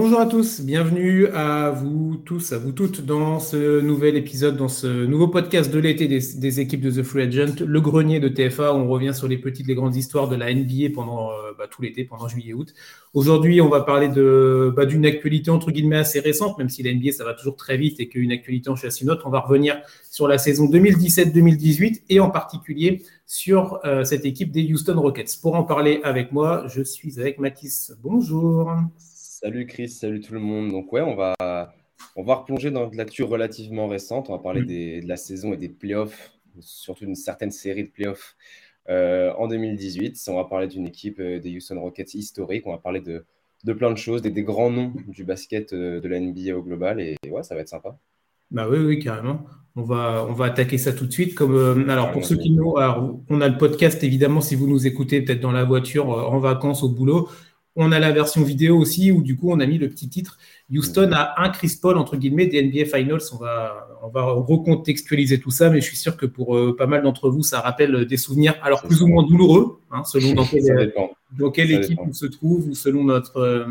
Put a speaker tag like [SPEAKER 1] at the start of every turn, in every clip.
[SPEAKER 1] Bonjour à tous, bienvenue à vous tous, à vous toutes dans ce nouvel épisode, dans ce nouveau podcast de l'été des, équipes de The Free Agent, le grenier de TFA. On revient sur les petites, les grandes histoires de la NBA pendant euh, bah, tout l'été, pendant juillet-août. Aujourd'hui, on va parler de bah, d'une actualité entre guillemets assez récente, même si la NBA ça va toujours très vite et qu'une actualité en chasse une autre. On va revenir sur la saison 2017-2018 et en particulier sur euh, cette équipe des Houston Rockets. Pour en parler avec moi, je suis avec Mathis. Bonjour.
[SPEAKER 2] Salut Chris, salut tout le monde. Donc ouais, on va, on va replonger dans de l'actu relativement récente. On va parler mm. de la saison et des playoffs, surtout d'une certaine série de playoffs euh, en 2018. On va parler d'une équipe euh, des Houston Rockets historique. On va parler de, de plein de choses, des, des, grands noms du basket euh, de la NBA au global. Et ouais, ça va être sympa.
[SPEAKER 1] Bah oui, oui, carrément. On va, on va attaquer ça tout de suite. Comme, alors, pour ceux qui nous. on a le podcast, évidemment, si vous nous écoutez peut-être dans la voiture, en vacances, au boulot. On a la version vidéo aussi où du coup on a mis le petit titre Houston a un Chris Paul entre guillemets des NBA Finals. On va, on va recontextualiser tout ça, mais je suis sûr que pour euh, pas mal d'entre vous, ça rappelle des souvenirs, alors plus ou moins douloureux, hein, selon dans, quelle équipe on se trouve ou selon notre, euh,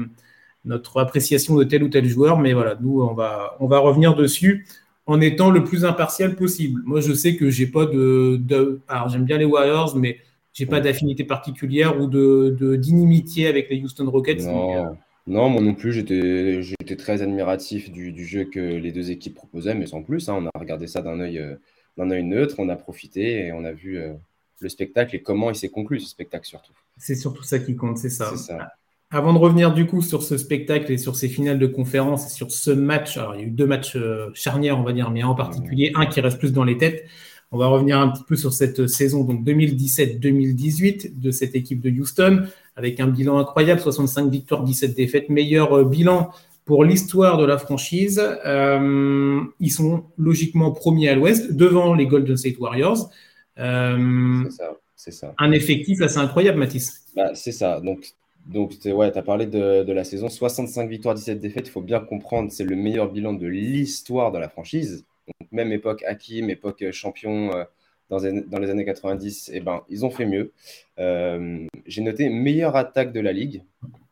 [SPEAKER 1] notre appréciation de tel ou tel joueur. Mais voilà, nous on va, on va revenir dessus en étant le plus impartial possible. Moi, je sais que j'ai pas de, de alors j'aime bien les Warriors, mais j'ai pas d'affinité particulière ou de d'inimitié avec les Houston Rockets.
[SPEAKER 2] Non, euh, non moi non plus, j'étais j'étais très admiratif du, du, jeu que les deux équipes proposaient, mais sans plus. Hein, on a regardé ça d'un œil euh, d'un œil neutre, on a profité et on a vu euh, le spectacle et comment il s'est conclu ce spectacle surtout.
[SPEAKER 1] C'est surtout ça qui compte, c'est ça. ça. Avant de revenir du coup sur ce spectacle et sur ces finales de conférence et sur ce match, alors il y a eu deux matchs charnières on va dire, mais en particulier un qui reste plus dans les têtes. On va revenir un petit peu sur cette saison donc 2017-2018 de cette équipe de Houston avec un bilan incroyable, 65 victoires, 17 défaites, meilleur euh, bilan pour l'histoire de la franchise. Euh, ils sont logiquement premiers à l'Ouest devant les Golden State Warriors.
[SPEAKER 2] Euh, c'est ça, ça.
[SPEAKER 1] Un effectif assez incroyable, Mathis.
[SPEAKER 2] Bah, c'est ça. Donc, donc ouais, tu as parlé de, de, la saison 65 victoires, 17 défaites. Il faut bien comprendre, c'est le meilleur bilan de l'histoire de la franchise même époque Hakim, époque euh, champion euh, dans, dans, les années 90, eh ben, ils ont fait mieux. Euh, j'ai noté meilleure attaque de la ligue.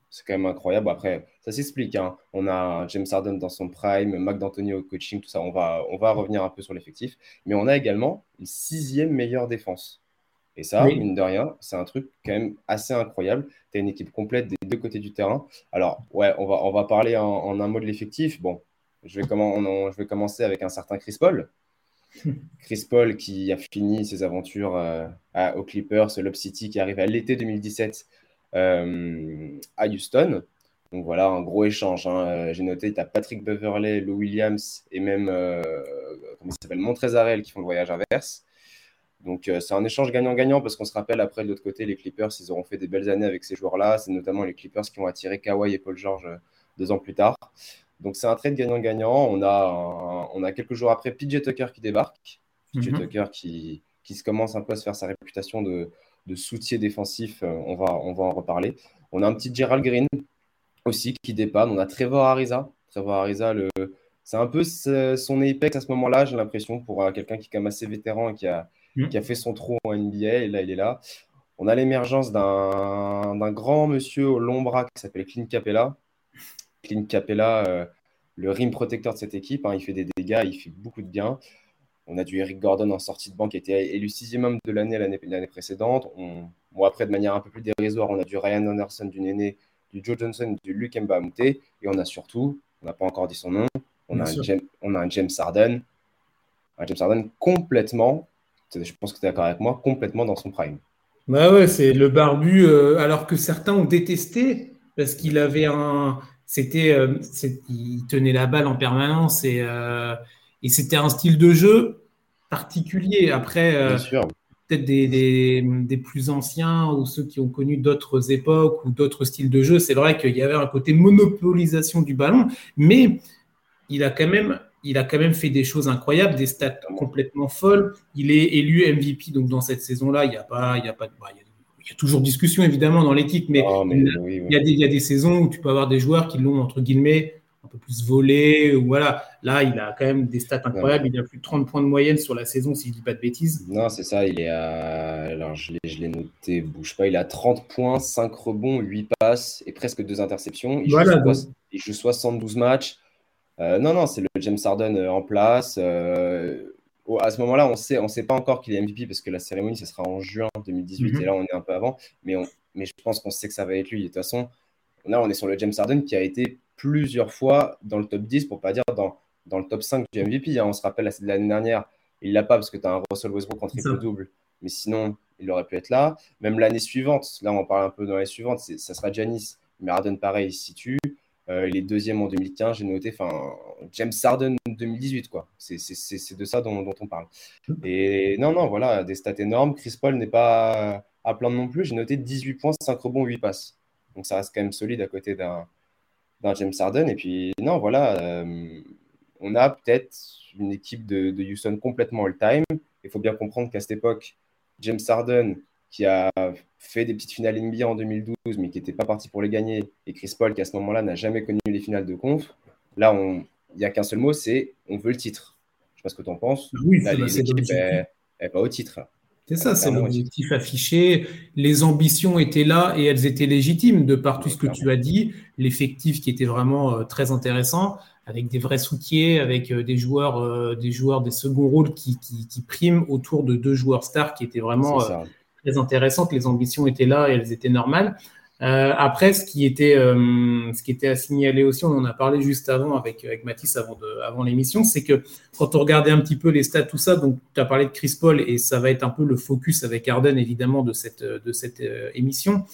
[SPEAKER 2] C'est quand même incroyable. Après, ça s'explique. Hein. On a James Harden dans son prime, Mac D'Antoni au coaching, tout ça. On va, on va revenir un peu sur l'effectif. Mais on a également une sixième meilleure défense. Et ça, mine de rien, c'est un truc quand même assez incroyable. Tu as une équipe complète des deux côtés du terrain. Alors, ouais, on va, on va parler en, en un mot de l'effectif. Bon, je vais, je vais commencer avec un certain Chris Paul. Chris Paul qui a fini ses aventures euh, à, aux Clippers, Lob City qui arrive à l'été 2017 euh, à Houston. Donc voilà, un gros échange. Hein. Euh, j'ai noté, tu as Patrick Beverley, Lou Williams et même, comment il s'appelle, Montrezarel qui font le voyage inverse. Donc c'est un échange gagnant-gagnant parce qu'on se rappelle après de l'autre côté, les Clippers, ils auront fait des belles années avec ces joueurs-là. C'est notamment les Clippers qui ont attiré Kawhi et Paul George deux ans plus tard. Donc c'est un trade gagnant-gagnant. On a, on a quelques jours après PJ Tucker qui débarque. PJ mhm. Tucker qui, qui se commence un peu à se faire sa réputation de, de soutien défensif. Euh, on va, on va en reparler. On a un petit Gerald Green aussi qui dépanne. On a Trevor Ariza. Trevor Ariza, le, c'est un peu son apex à ce moment-là, j'ai l'impression, pour euh, quelqu'un qui est quand même assez vétéran et qui a, mhm. qui a fait son trou en NBA. Et là, il est là. On a l'émergence d'un, d'un grand monsieur au long bras qui s'appelle Clint Capella, Clint Capella, euh, le rim protecteur de cette équipe. Hein, il fait des dégâts, il fait beaucoup de bien. On a du Eric Gordon en sortie de banque qui était élu sixième homme de l'année l'année précédente. On, bon, après, de manière un peu plus dérisoire, on a du Ryan Anderson, du Néné, du Joe Johnson, du Luke Mbamute. Et on a surtout, on n'a pas encore dit son nom, on a, un James, on a, un James, Harden. Un James Harden complètement, je pense que tu es d'accord avec moi, complètement dans son prime.
[SPEAKER 1] Bah ouais, c'est le barbu, euh, alors que certains ont détesté parce qu'il avait un, c'était, euh, il tenait la balle en permanence et, euh, et c'était un style de jeu particulier. Après, euh, peut-être des, des, des, plus anciens ou ceux qui ont connu d'autres époques ou d'autres styles de jeu, c'est vrai qu'il y avait un côté monopolisation du ballon, mais il a quand même il a quand même fait des choses incroyables, des stats complètement folles. Il est élu MVP donc dans cette saison-là. Il n'y a pas, il y a pas, bah, il y a toujours discussion évidemment dans l'équipe, mais, ah, il, y a des, saisons où tu peux avoir des joueurs qui l'ont entre guillemets un peu plus volé. Ou voilà. Là, il a quand même des stats incroyables. Il a plus de 30 points de moyenne sur la saison, si je ne dis pas de bêtises.
[SPEAKER 2] Non, c'est ça. Il est à. Alors, je l'ai noté, bouge pas. Il a 30 points, 5 rebonds, 8 passes et presque 2 interceptions. Il,
[SPEAKER 1] voilà,
[SPEAKER 2] joue, il joue, 72 matchs. Euh, non, non, c'est le James Harden euh, en place. Euh, à ce moment-là, on sait, on sait pas encore qu'il est MVP parce que la cérémonie, ce sera en juin 2018 mhm. et là, on est un peu avant. Mais, on, mais je pense qu'on sait que ça va être lui. De toute façon, là, on est sur le James Harden qui a été plusieurs fois dans le top 10, pour pas dire dans, dans le top 5 du MVP. Hein. On se rappelle l'année dernière, il l'a pas parce que tu as un Russell Westbrook en triple-double. Mais sinon, il aurait pu être là. Même l'année suivante, là, on parle un peu dans l'année suivante, ça sera Janis. Mais Harden, pareil, il se situe. Euh, il est deuxième en 2015, j'ai noté, enfin, James Harden 2018, quoi. C'est de ça dont, on parle. Et non, non, voilà, des stats énormes. Chris Paul n'est pas à plein non plus. J'ai noté 18 points, 5 rebonds, 8 passes. Donc ça reste quand même solide à côté d'un James Harden. Et puis, non, voilà, euh, on a peut-être une équipe de, de Houston complètement all-time. Il faut bien comprendre qu'à cette époque, James Harden, qui a fait des petites finales NBA en 2012, mais qui n'était pas parti pour les gagner, et Chris Paul, qui à ce moment-là n'a jamais connu les finales de conf, là, il n'y a qu'un seul mot, c'est on veut le titre. Je ne sais pas ce que tu en penses.
[SPEAKER 1] Oui, c'est
[SPEAKER 2] pas au titre.
[SPEAKER 1] C'est ça, c'est l'objectif affiché. Les ambitions étaient là et elles étaient légitimes de par tout ce que tu as dit. L'effectif qui était vraiment euh, très intéressant, avec des vrais soutiers, avec euh, des joueurs, euh, des joueurs des seconds rôles qui, qui, priment autour de deux joueurs stars qui étaient vraiment très intéressantes. Les ambitions étaient là et elles étaient normales. Euh, après, ce qui était, euh, ce qui était à signaler aussi, on en a parlé juste avant avec, avec Mathis avant, de, avant l'émission, c'est que quand on regardait un petit peu les stats, tout ça, donc tu as parlé de Chris Paul et ça va être un peu le focus avec Arden évidemment de cette, de cette euh, émission.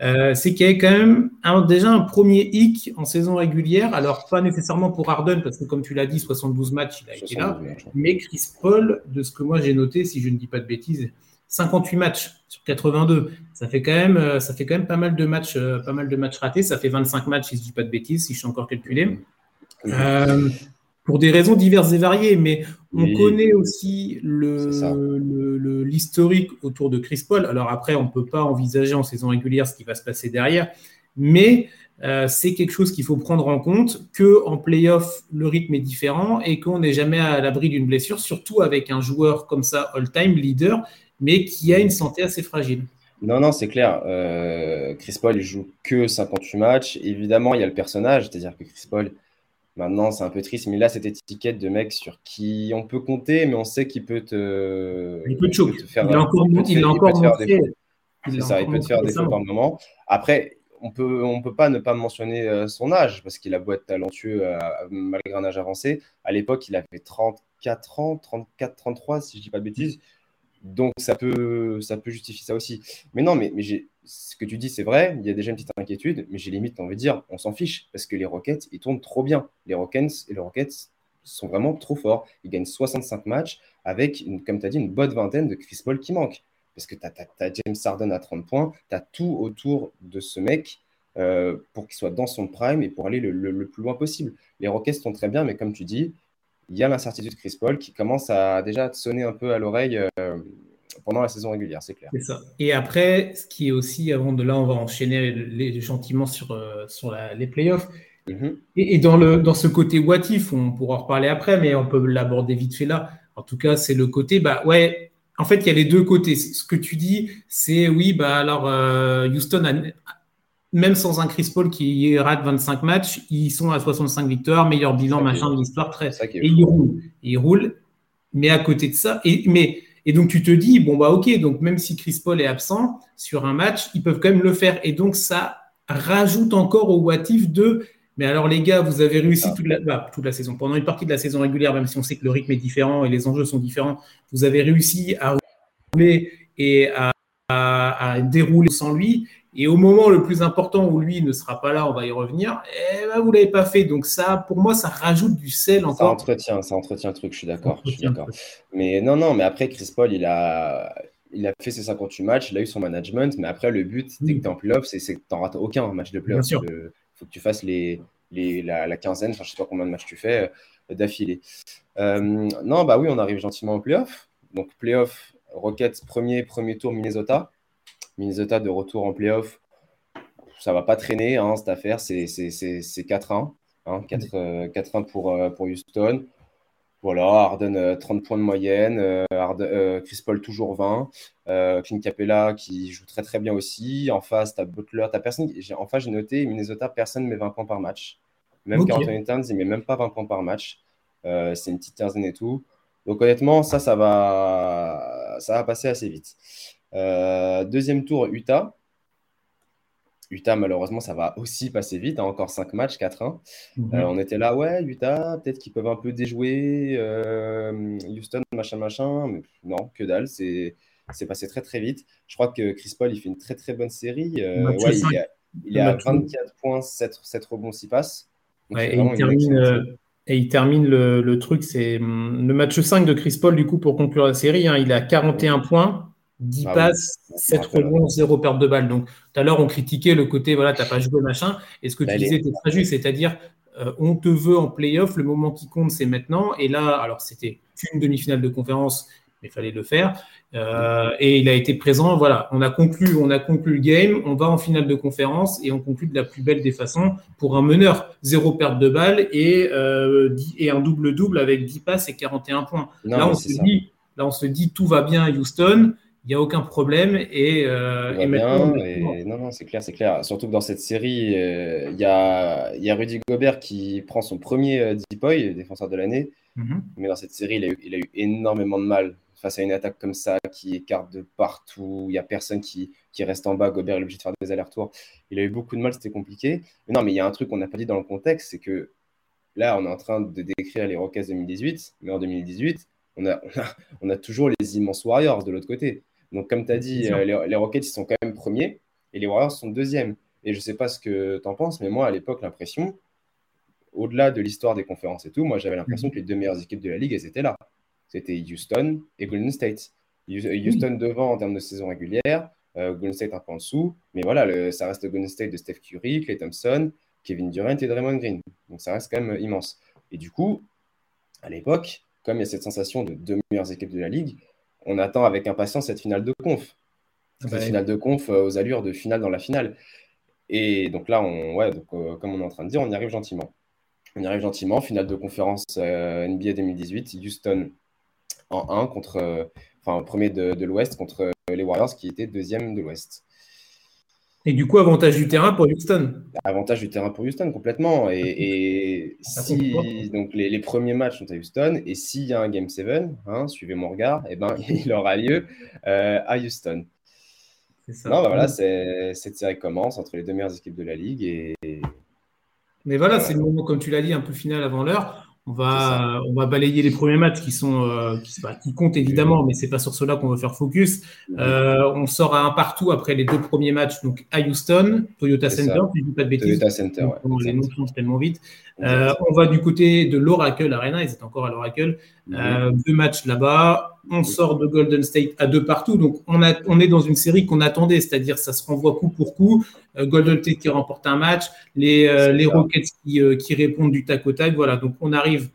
[SPEAKER 1] C'est qu'il y avait quand même un, déjà un premier hic en saison régulière. Alors, pas nécessairement pour Arden, parce que comme tu l'as dit, 72 matchs, il a été là. Mais Chris Paul, de ce que moi j'ai noté, si je ne dis pas de bêtises, 58 matchs sur 82. Ça fait quand même, euh, ça fait quand même pas mal de matchs, euh, pas mal de matchs ratés. Ça fait 25 matchs, si je dis pas de bêtises, si je suis encore calculé. Euh, pour des raisons diverses et variées, mais on connaît aussi le, l'historique autour de Chris Paul. Alors après, on ne peut pas envisager en saison régulière ce qui va se passer derrière, mais c'est quelque chose qu'il faut prendre en compte, que en playoff, le rythme est différent et qu'on n'est jamais à l'abri d'une blessure, surtout avec un joueur comme ça, all-time leader, mais qui a une santé assez fragile.
[SPEAKER 2] Non, non, c'est clair. Euh, Chris Paul, il joue que 58 matchs. Évidemment, il y a le personnage, c'est-à-dire que Chris Paul, maintenant, c'est un peu triste, mais là, cette étiquette de mec sur qui on peut compter, mais on sait qu'il peut te.
[SPEAKER 1] Il peut te, faire. Il a encore, il.
[SPEAKER 2] C'est ça, il peut te faire des fois par moment. Après, on peut, on peut pas ne pas mentionner euh, son âge, parce qu'il a beau être talentueux euh, malgré un âge avancé. À l'époque, il avait 34 ans, 34, 33, si je dis pas de bêtises. Donc ça peut, ça peut justifier ça aussi. Mais non, mais, ce que tu dis, c'est vrai, il y a déjà une petite inquiétude, mais j'ai limite envie de dire, on s'en fiche, parce que les Rockets, ils tournent trop bien. Les Rockets, et les Rockets sont vraiment trop forts. Ils gagnent 65 matchs avec, comme tu as dit, une bonne vingtaine de Chris Paul qui manquent. Parce que tu as, James Harden à 30 points, tu as tout autour de ce mec euh, pour qu'il soit dans son prime et pour aller le, le, plus loin possible. Les Rockets sont très bien, mais comme tu dis, il y a l'incertitude Chris Paul qui commence à déjà sonner un peu à l'oreille euh, pendant la saison régulière, c'est clair.
[SPEAKER 1] Ça. Et après, ce qui est aussi, avant de là, on va enchaîner les, gentiment sur, euh, sur les playoffs. Mm-hmm. Et, dans, le, dans ce côté what if, on pourra en reparler après, mais on peut l'aborder vite fait là. En tout cas, c'est le côté, bah ouais, en fait, il y a les deux côtés. Ce que tu dis, c'est oui, bah alors euh, Houston a, même sans un Chris Paul qui rate 25 matchs, ils sont à 65 victoires, meilleur bilan, machin de l'histoire, très. Et ils roulent. ils roulent. Mais à côté de ça, et, mais, et donc tu te dis, bon, bah ok, donc même si Chris Paul est absent sur un match, ils peuvent quand même le faire. Et donc ça rajoute encore au what if de, mais alors les gars, vous avez réussi toute la, bah, toute la saison, pendant une partie de la saison régulière, même si on sait que le rythme est différent et les enjeux sont différents, vous avez réussi à rouler et à, à dérouler sans lui. Et au moment le plus important où lui ne sera pas là, on va y revenir, eh ben, vous ne l'avez pas fait. Donc ça, pour moi, ça rajoute du sel encore.
[SPEAKER 2] Ça entretient, ça entretient le truc, je suis d'accord. Mais non, non, mais après, Chris Paul, il a, il a fait ses 58 matchs, il a eu son management, mais après, le but, dès que tu es en playoff, c'est que tu n'en rates aucun match de playoff. Il faut que tu fasses les, les, la, quinzaine, je ne sais pas combien de matchs tu fais euh, d'affilée. Euh, non, bah oui, on arrive gentiment au playoff. Donc, playoff, Rockets, premier, premier tour, Minnesota. Minnesota de retour en playoff, ça va pas traîner hein, cette affaire, c'est 4-1. Hein, 4-1 pour, pour Houston. Voilà, Harden 30 points de moyenne, Chris Paul toujours 20, Clint Capella qui joue très très bien aussi. En face, tu as Butler, tu personne. En face, j'ai noté Minnesota, personne ne met 20 points par match. Même okay. Carlton Towns, il met même pas 20 points par match. c'est une petite quinzaine et tout. Donc honnêtement, ça, ça va, ça va passer assez vite. Euh, deuxième tour, Utah. Utah, malheureusement, ça va aussi passer vite. Hein, encore 5 matchs, 4-1. Mhm. Euh, on était là, ouais, Utah, peut-être qu'ils peuvent un peu déjouer euh, Houston, machin, machin. Mais non, que dalle. C'est, passé très, très vite. Je crois que Chris Paul, il fait une très, très bonne série. il, est à 24 points, 7, 7 rebonds, 6 passes.
[SPEAKER 1] il termine, et il termine le, truc, c'est hum, le match 5 de Chris Paul, du coup, pour conclure la série. Hein, il a 41 points, 10 ah passes, 7 rebonds, 0 perte de balle. Donc, tout à l'heure, on critiquait le côté, voilà, tu n'as pas joué, machin. Et ce que tu disais était très juste, c'est-à-dire, euh, on te veut en playoff, le moment qui compte, c'est maintenant. Et là, alors, c'était une demi-finale de conférence, mais il fallait le faire. Euh, et il a été présent. Voilà, on a conclu, on a conclu le game. On va en finale de conférence et on conclut de la plus belle des façons pour un meneur. Zéro perte de balle et, euh, et un double-double avec 10 passes et 41 points. là, on se dit, là, on se dit tout va bien à Houston. Il n'y a aucun problème. Et,
[SPEAKER 2] euh, et maintenant, Non, non, c'est clair, c'est clair. Surtout que dans cette série, il y, a, y a Rudy Gobert qui prend son premier Deepoy, défenseur de l'année. Mm-hmm. Mais dans cette série, il a, eu, il a eu énormément de mal face à une attaque comme ça qui écarte de partout, il n'y a personne qui, qui, reste en bas, Gobert est obligé de faire des allers-retours. Il a eu beaucoup de mal, c'était compliqué. Mais non, mais il y a un truc qu'on n'a pas dit dans le contexte, c'est que là, on est en train de décrire les Rockets 2018, mais en 2018, on a, on a, toujours les immenses Warriors de l'autre côté. Donc, comme tu as dit, euh, les, Rockets, ils sont quand même premiers et les Warriors sont deuxièmes. Et je ne sais pas ce que tu en penses, mais moi, à l'époque, l'impression, au-delà de l'histoire des conférences et tout, moi, j'avais l'impression mm-hmm. que les deux meilleures équipes de la ligue, elles étaient là c'était Houston et Golden State. Houston devant en termes de saison régulière, euh, Golden State un peu en dessous, mais voilà, ça reste le Golden State de Steph Curry, Clay Thompson, Kevin Durant et Draymond Green. Donc ça reste quand même immense. Et du coup, à l'époque, comme il y a cette sensation de deux meilleures équipes de la ligue, on attend avec impatience cette finale de conf. Cette bah finale de conf euh, aux allures de finale dans la finale. Et donc là, on, ouais, donc, euh, comme on est en train de dire, on y arrive gentiment. On y arrive gentiment. Finale de conférence NBA 2018, Houston en 1 contre, euh, enfin, premier de, de l'Ouest contre euh, les Warriors qui étaient deuxième de l'Ouest.
[SPEAKER 1] Et du coup, avantage du terrain pour Houston.
[SPEAKER 2] Avantage du terrain pour Houston, complètement. Et, si donc les, premiers matchs sont à Houston, et s'il y a un Game 7, hein, suivez mon regard, et eh ben, il aura lieu euh, à Houston. Ça. Non, bah voilà, cette série commence entre les deux meilleures équipes de la ligue. Et...
[SPEAKER 1] Mais voilà, c'est le moment, comme tu l'as dit, un peu final avant l'heure. On va, on va balayer les premiers matchs qui sont euh, qui, comptent évidemment, mais c'est pas sur cela qu'on va faire focus. Euh, on sort à un partout après les deux premiers matchs, donc à Houston, Toyota Center,
[SPEAKER 2] si je dis pas de bêtises. Toyota Center,
[SPEAKER 1] ouais, les noms changent tellement vite. Euh, on va du côté de l'Oracle Arena, ils étaient encore à l'Oracle. Mhm. deux matchs là-bas. On sort de Golden State à deux partout, donc on, a, on est dans une série qu'on attendait, c'est-à-dire ça se renvoie coup pour coup. Golden State qui remporte un match, les, les Rockets qui, qui répondent du tac au tac. Voilà, donc on arrive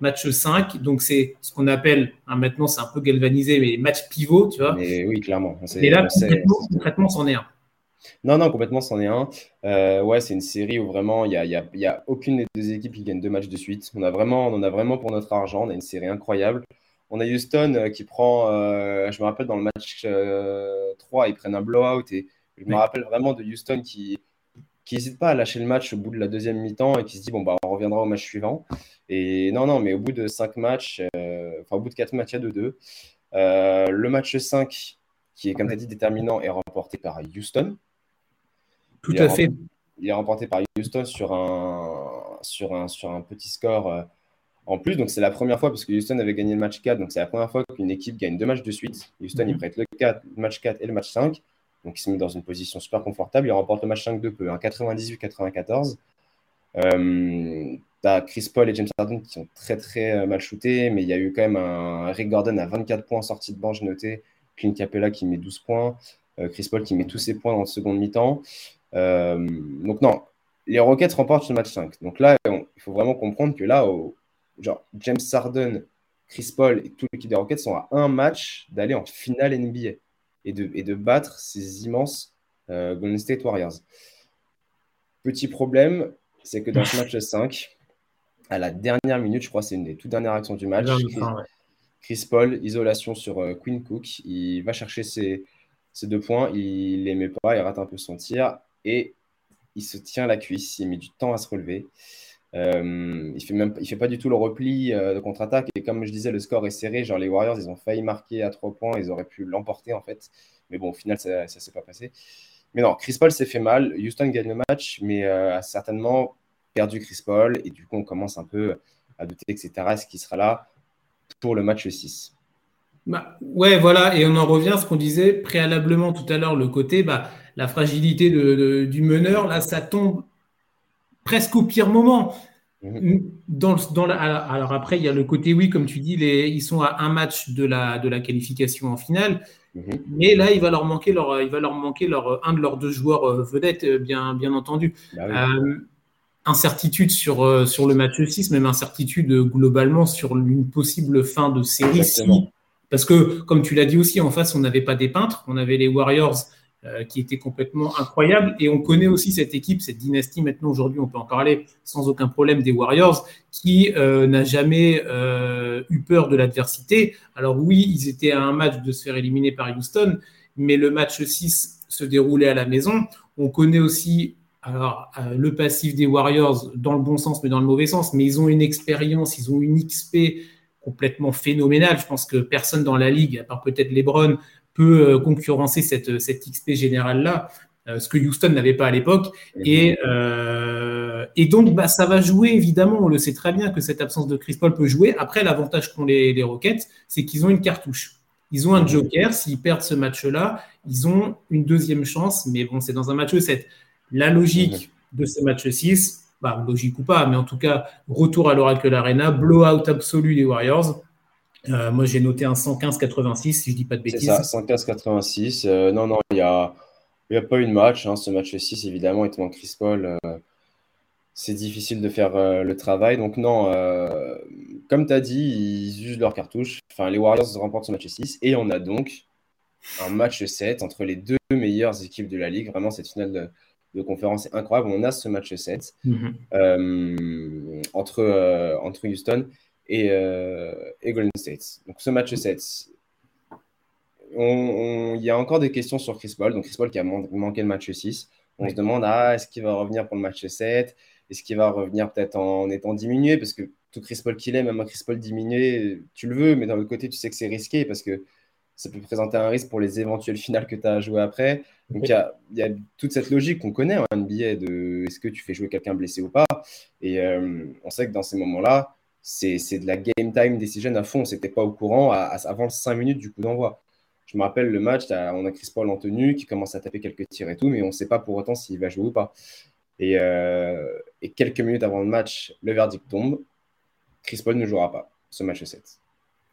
[SPEAKER 1] match 5. Donc, c'est ce qu'on appelle, hein, maintenant, c'est un peu galvanisé, mais match pivot, tu vois.
[SPEAKER 2] Mais oui, clairement.
[SPEAKER 1] Et là, concrètement, c'en est un.
[SPEAKER 2] Non, non, complètement, c'en est un. Euh, ouais, c'est une série où vraiment, il n'y a, y a, y a, aucune des deux équipes qui gagne deux matchs de suite. On, a vraiment, on en a vraiment pour notre argent. On a une série incroyable. On a Houston euh, qui prend, euh, je me rappelle dans le match 3, ils prennent un blowout. Et je me rappelle vraiment de Houston qui, qui n'hésite pas à lâcher le match au bout de la deuxième mi-temps et qui se dit bon bah on reviendra au match suivant. Et non non mais au bout de cinq matchs, euh, enfin au bout de quatre matchs, il y a 2-2. Euh, le match 5, qui est comme tu as dit déterminant, est remporté par Houston.
[SPEAKER 1] Tout à fait.
[SPEAKER 2] Il est remporté par Houston sur un, sur un, sur un petit score euh, en plus. Donc c'est la première fois parce que Houston avait gagné le match 4. Donc c'est la première fois qu'une équipe gagne deux matchs de suite. Houston, il mhm. prête le, 4, le match 4 et le match 5. Donc, il se met dans une position super confortable. Il remporte le match 5 de peu, 98-94. tu as Chris Paul et James Harden qui sont très très euh, mal shootés, mais il y a eu quand même un Rick Gordon à 24 points sorti de j'ai noté. Clint Capella qui met 12 points. Euh, Chris Paul qui met tous ses points dans le second mi-temps. Euh, donc non, les Rockets remportent le match 5. Donc là, il faut vraiment comprendre que là, genre James Harden, Chris Paul et toute l'équipe des Rockets sont à un match d'aller en finale NBA et de, et de battre ces immenses euh, Golden State Warriors. Petit problème, c'est que dans ce match 5, à la dernière minute, je crois que c'est une des toutes dernières actions du match, Chris, Paul, isolation sur euh, Queen Cook, il va chercher ses, deux points, il les met pas, il rate un peu son tir et il se tient la cuisse, il met du temps à se relever. Euh, il fait même, il fait pas du tout le repli euh, de contre-attaque. Et comme je disais, le score est serré. Genre les Warriors, ils ont failli marquer à trois points, ils auraient pu l'emporter en fait. Mais bon, au final, ça, ne s'est pas passé. Mais non, Chris Paul s'est fait mal. Houston gagne le match, mais euh, a certainement perdu Chris Paul. Et du coup, on commence un peu à douter, etc. Est-ce qu'il sera là pour le match 6
[SPEAKER 1] bah, Ouais, voilà. Et on en revient à ce qu'on disait préalablement tout à l'heure, le côté, bah, la fragilité du meneur, là, ça tombe presque au pire moment. Mhm. Dans, alors après, il y a le côté, oui, comme tu dis, les, ils sont à un match de la, de la qualification en finale. Mhm. Mais là, il va leur manquer, leur, il va leur manquer leur, un de leurs deux joueurs euh, vedettes, euh, bien, bien entendu. Bah euh, incertitude sur, sur le match 6, même incertitude globalement sur une possible fin de série. parce que, comme tu l'as dit aussi, en face, on n'avait pas des peintres, on avait les Warriors qui était complètement incroyable. Et on connaît aussi cette équipe, cette dynastie, maintenant aujourd'hui on peut en parler sans aucun problème des Warriors, qui euh, n'a jamais euh, eu peur de l'adversité. Alors oui, ils étaient à un match de se faire éliminer par Houston, mais le match 6 se déroulait à la maison. On connaît aussi alors, le passif des Warriors dans le bon sens, mais dans le mauvais sens, mais ils ont une expérience, ils ont une XP complètement phénoménale. Je pense que personne dans la ligue, à part peut-être LeBron, peut euh, concurrencer cette, cette XP générale-là, euh, ce que Houston n'avait pas à l'époque. Et, euh, et donc, bah, ça va jouer, évidemment, on le sait très bien que cette absence de Chris Paul peut jouer. Après, l'avantage qu'ont les, les Rockets, c'est qu'ils ont une cartouche. Ils ont un joker. S'ils perdent ce match-là, ils ont une deuxième chance. Mais bon, c'est dans un match 7. La logique de ce match 6, bah, logique ou pas, mais en tout cas, retour à l'Oracle Arena, blowout absolu des Warriors. Euh, moi, j'ai noté un 115-86, si je dis pas de bêtises.
[SPEAKER 2] C'est ça, 115-86. Euh, non, non, il n'y a, y a pas eu de match. Hein, ce match 6, évidemment, étant Chris Paul, euh, c'est difficile de faire le travail. Donc, non, comme tu as dit, ils usent leur cartouche. Enfin, les Warriors remportent ce match 6. Et on a donc un match 7 entre les deux meilleures équipes de la ligue. Vraiment, cette finale de, conférence est incroyable. On a ce match 7 mm-hmm. entre, entre Houston euh, et, Golden State. Donc ce match 7, il y a encore des questions sur Chris Paul. Donc Chris Paul qui a manqué le match 6. On se demande, ah, est-ce qu'il va revenir pour le match 7 Est-ce qu'il va revenir peut-être en étant diminué? Parce que tout Chris Paul qu'il est, même un Chris Paul diminué, tu le veux, mais d'un autre côté, tu sais que c'est risqué parce que ça peut présenter un risque pour les éventuelles finales que tu as à jouer après. Donc il y, a, toute cette logique qu'on connaît en NBA de est-ce que tu fais jouer quelqu'un blessé ou pas? Et euh, on sait que dans ces moments-là, c'est de la game time decision à fond. C'était pas au courant avant 5 minutes du coup d'envoi. Je me rappelle le match, on a Chris Paul en tenue qui commence à taper quelques tirs et tout, mais on ne sait pas pour autant s'il va jouer ou pas. Euh, et, quelques minutes avant le match, le verdict tombe. Chris Paul ne jouera pas ce match 7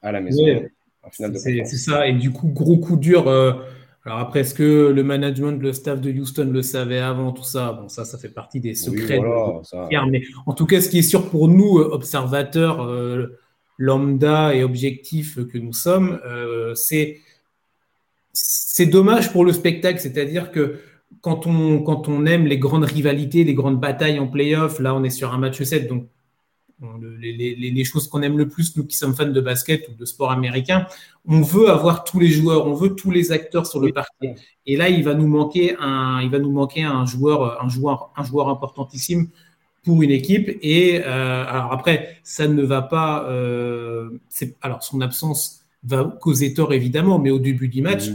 [SPEAKER 2] à la maison.
[SPEAKER 1] c'est ça. Et du coup, gros coup dur. Euh, alors après, est-ce que le management, le staff de Houston le savait avant tout ça? Bon, ça, ça fait partie des secrets. Mais en tout cas, ce qui est sûr pour nous, euh, observateurs euh, lambda et objectifs que nous sommes, euh, c'est c'est dommage pour le spectacle. C'est-à-dire que quand on, quand on aime les grandes rivalités, les grandes batailles en playoff, là, on est sur un match 7, donc les, choses qu'on aime le plus, nous qui sommes fans de basket ou de sport américain, on veut avoir tous les joueurs, on veut tous les acteurs sur le parquet. Et là, il va nous manquer un, il va nous manquer un joueur, un joueur, un joueur importantissime pour une équipe. Et euh, alors après, ça ne va pas. Euh, alors son absence va causer tort évidemment, mais au début du match,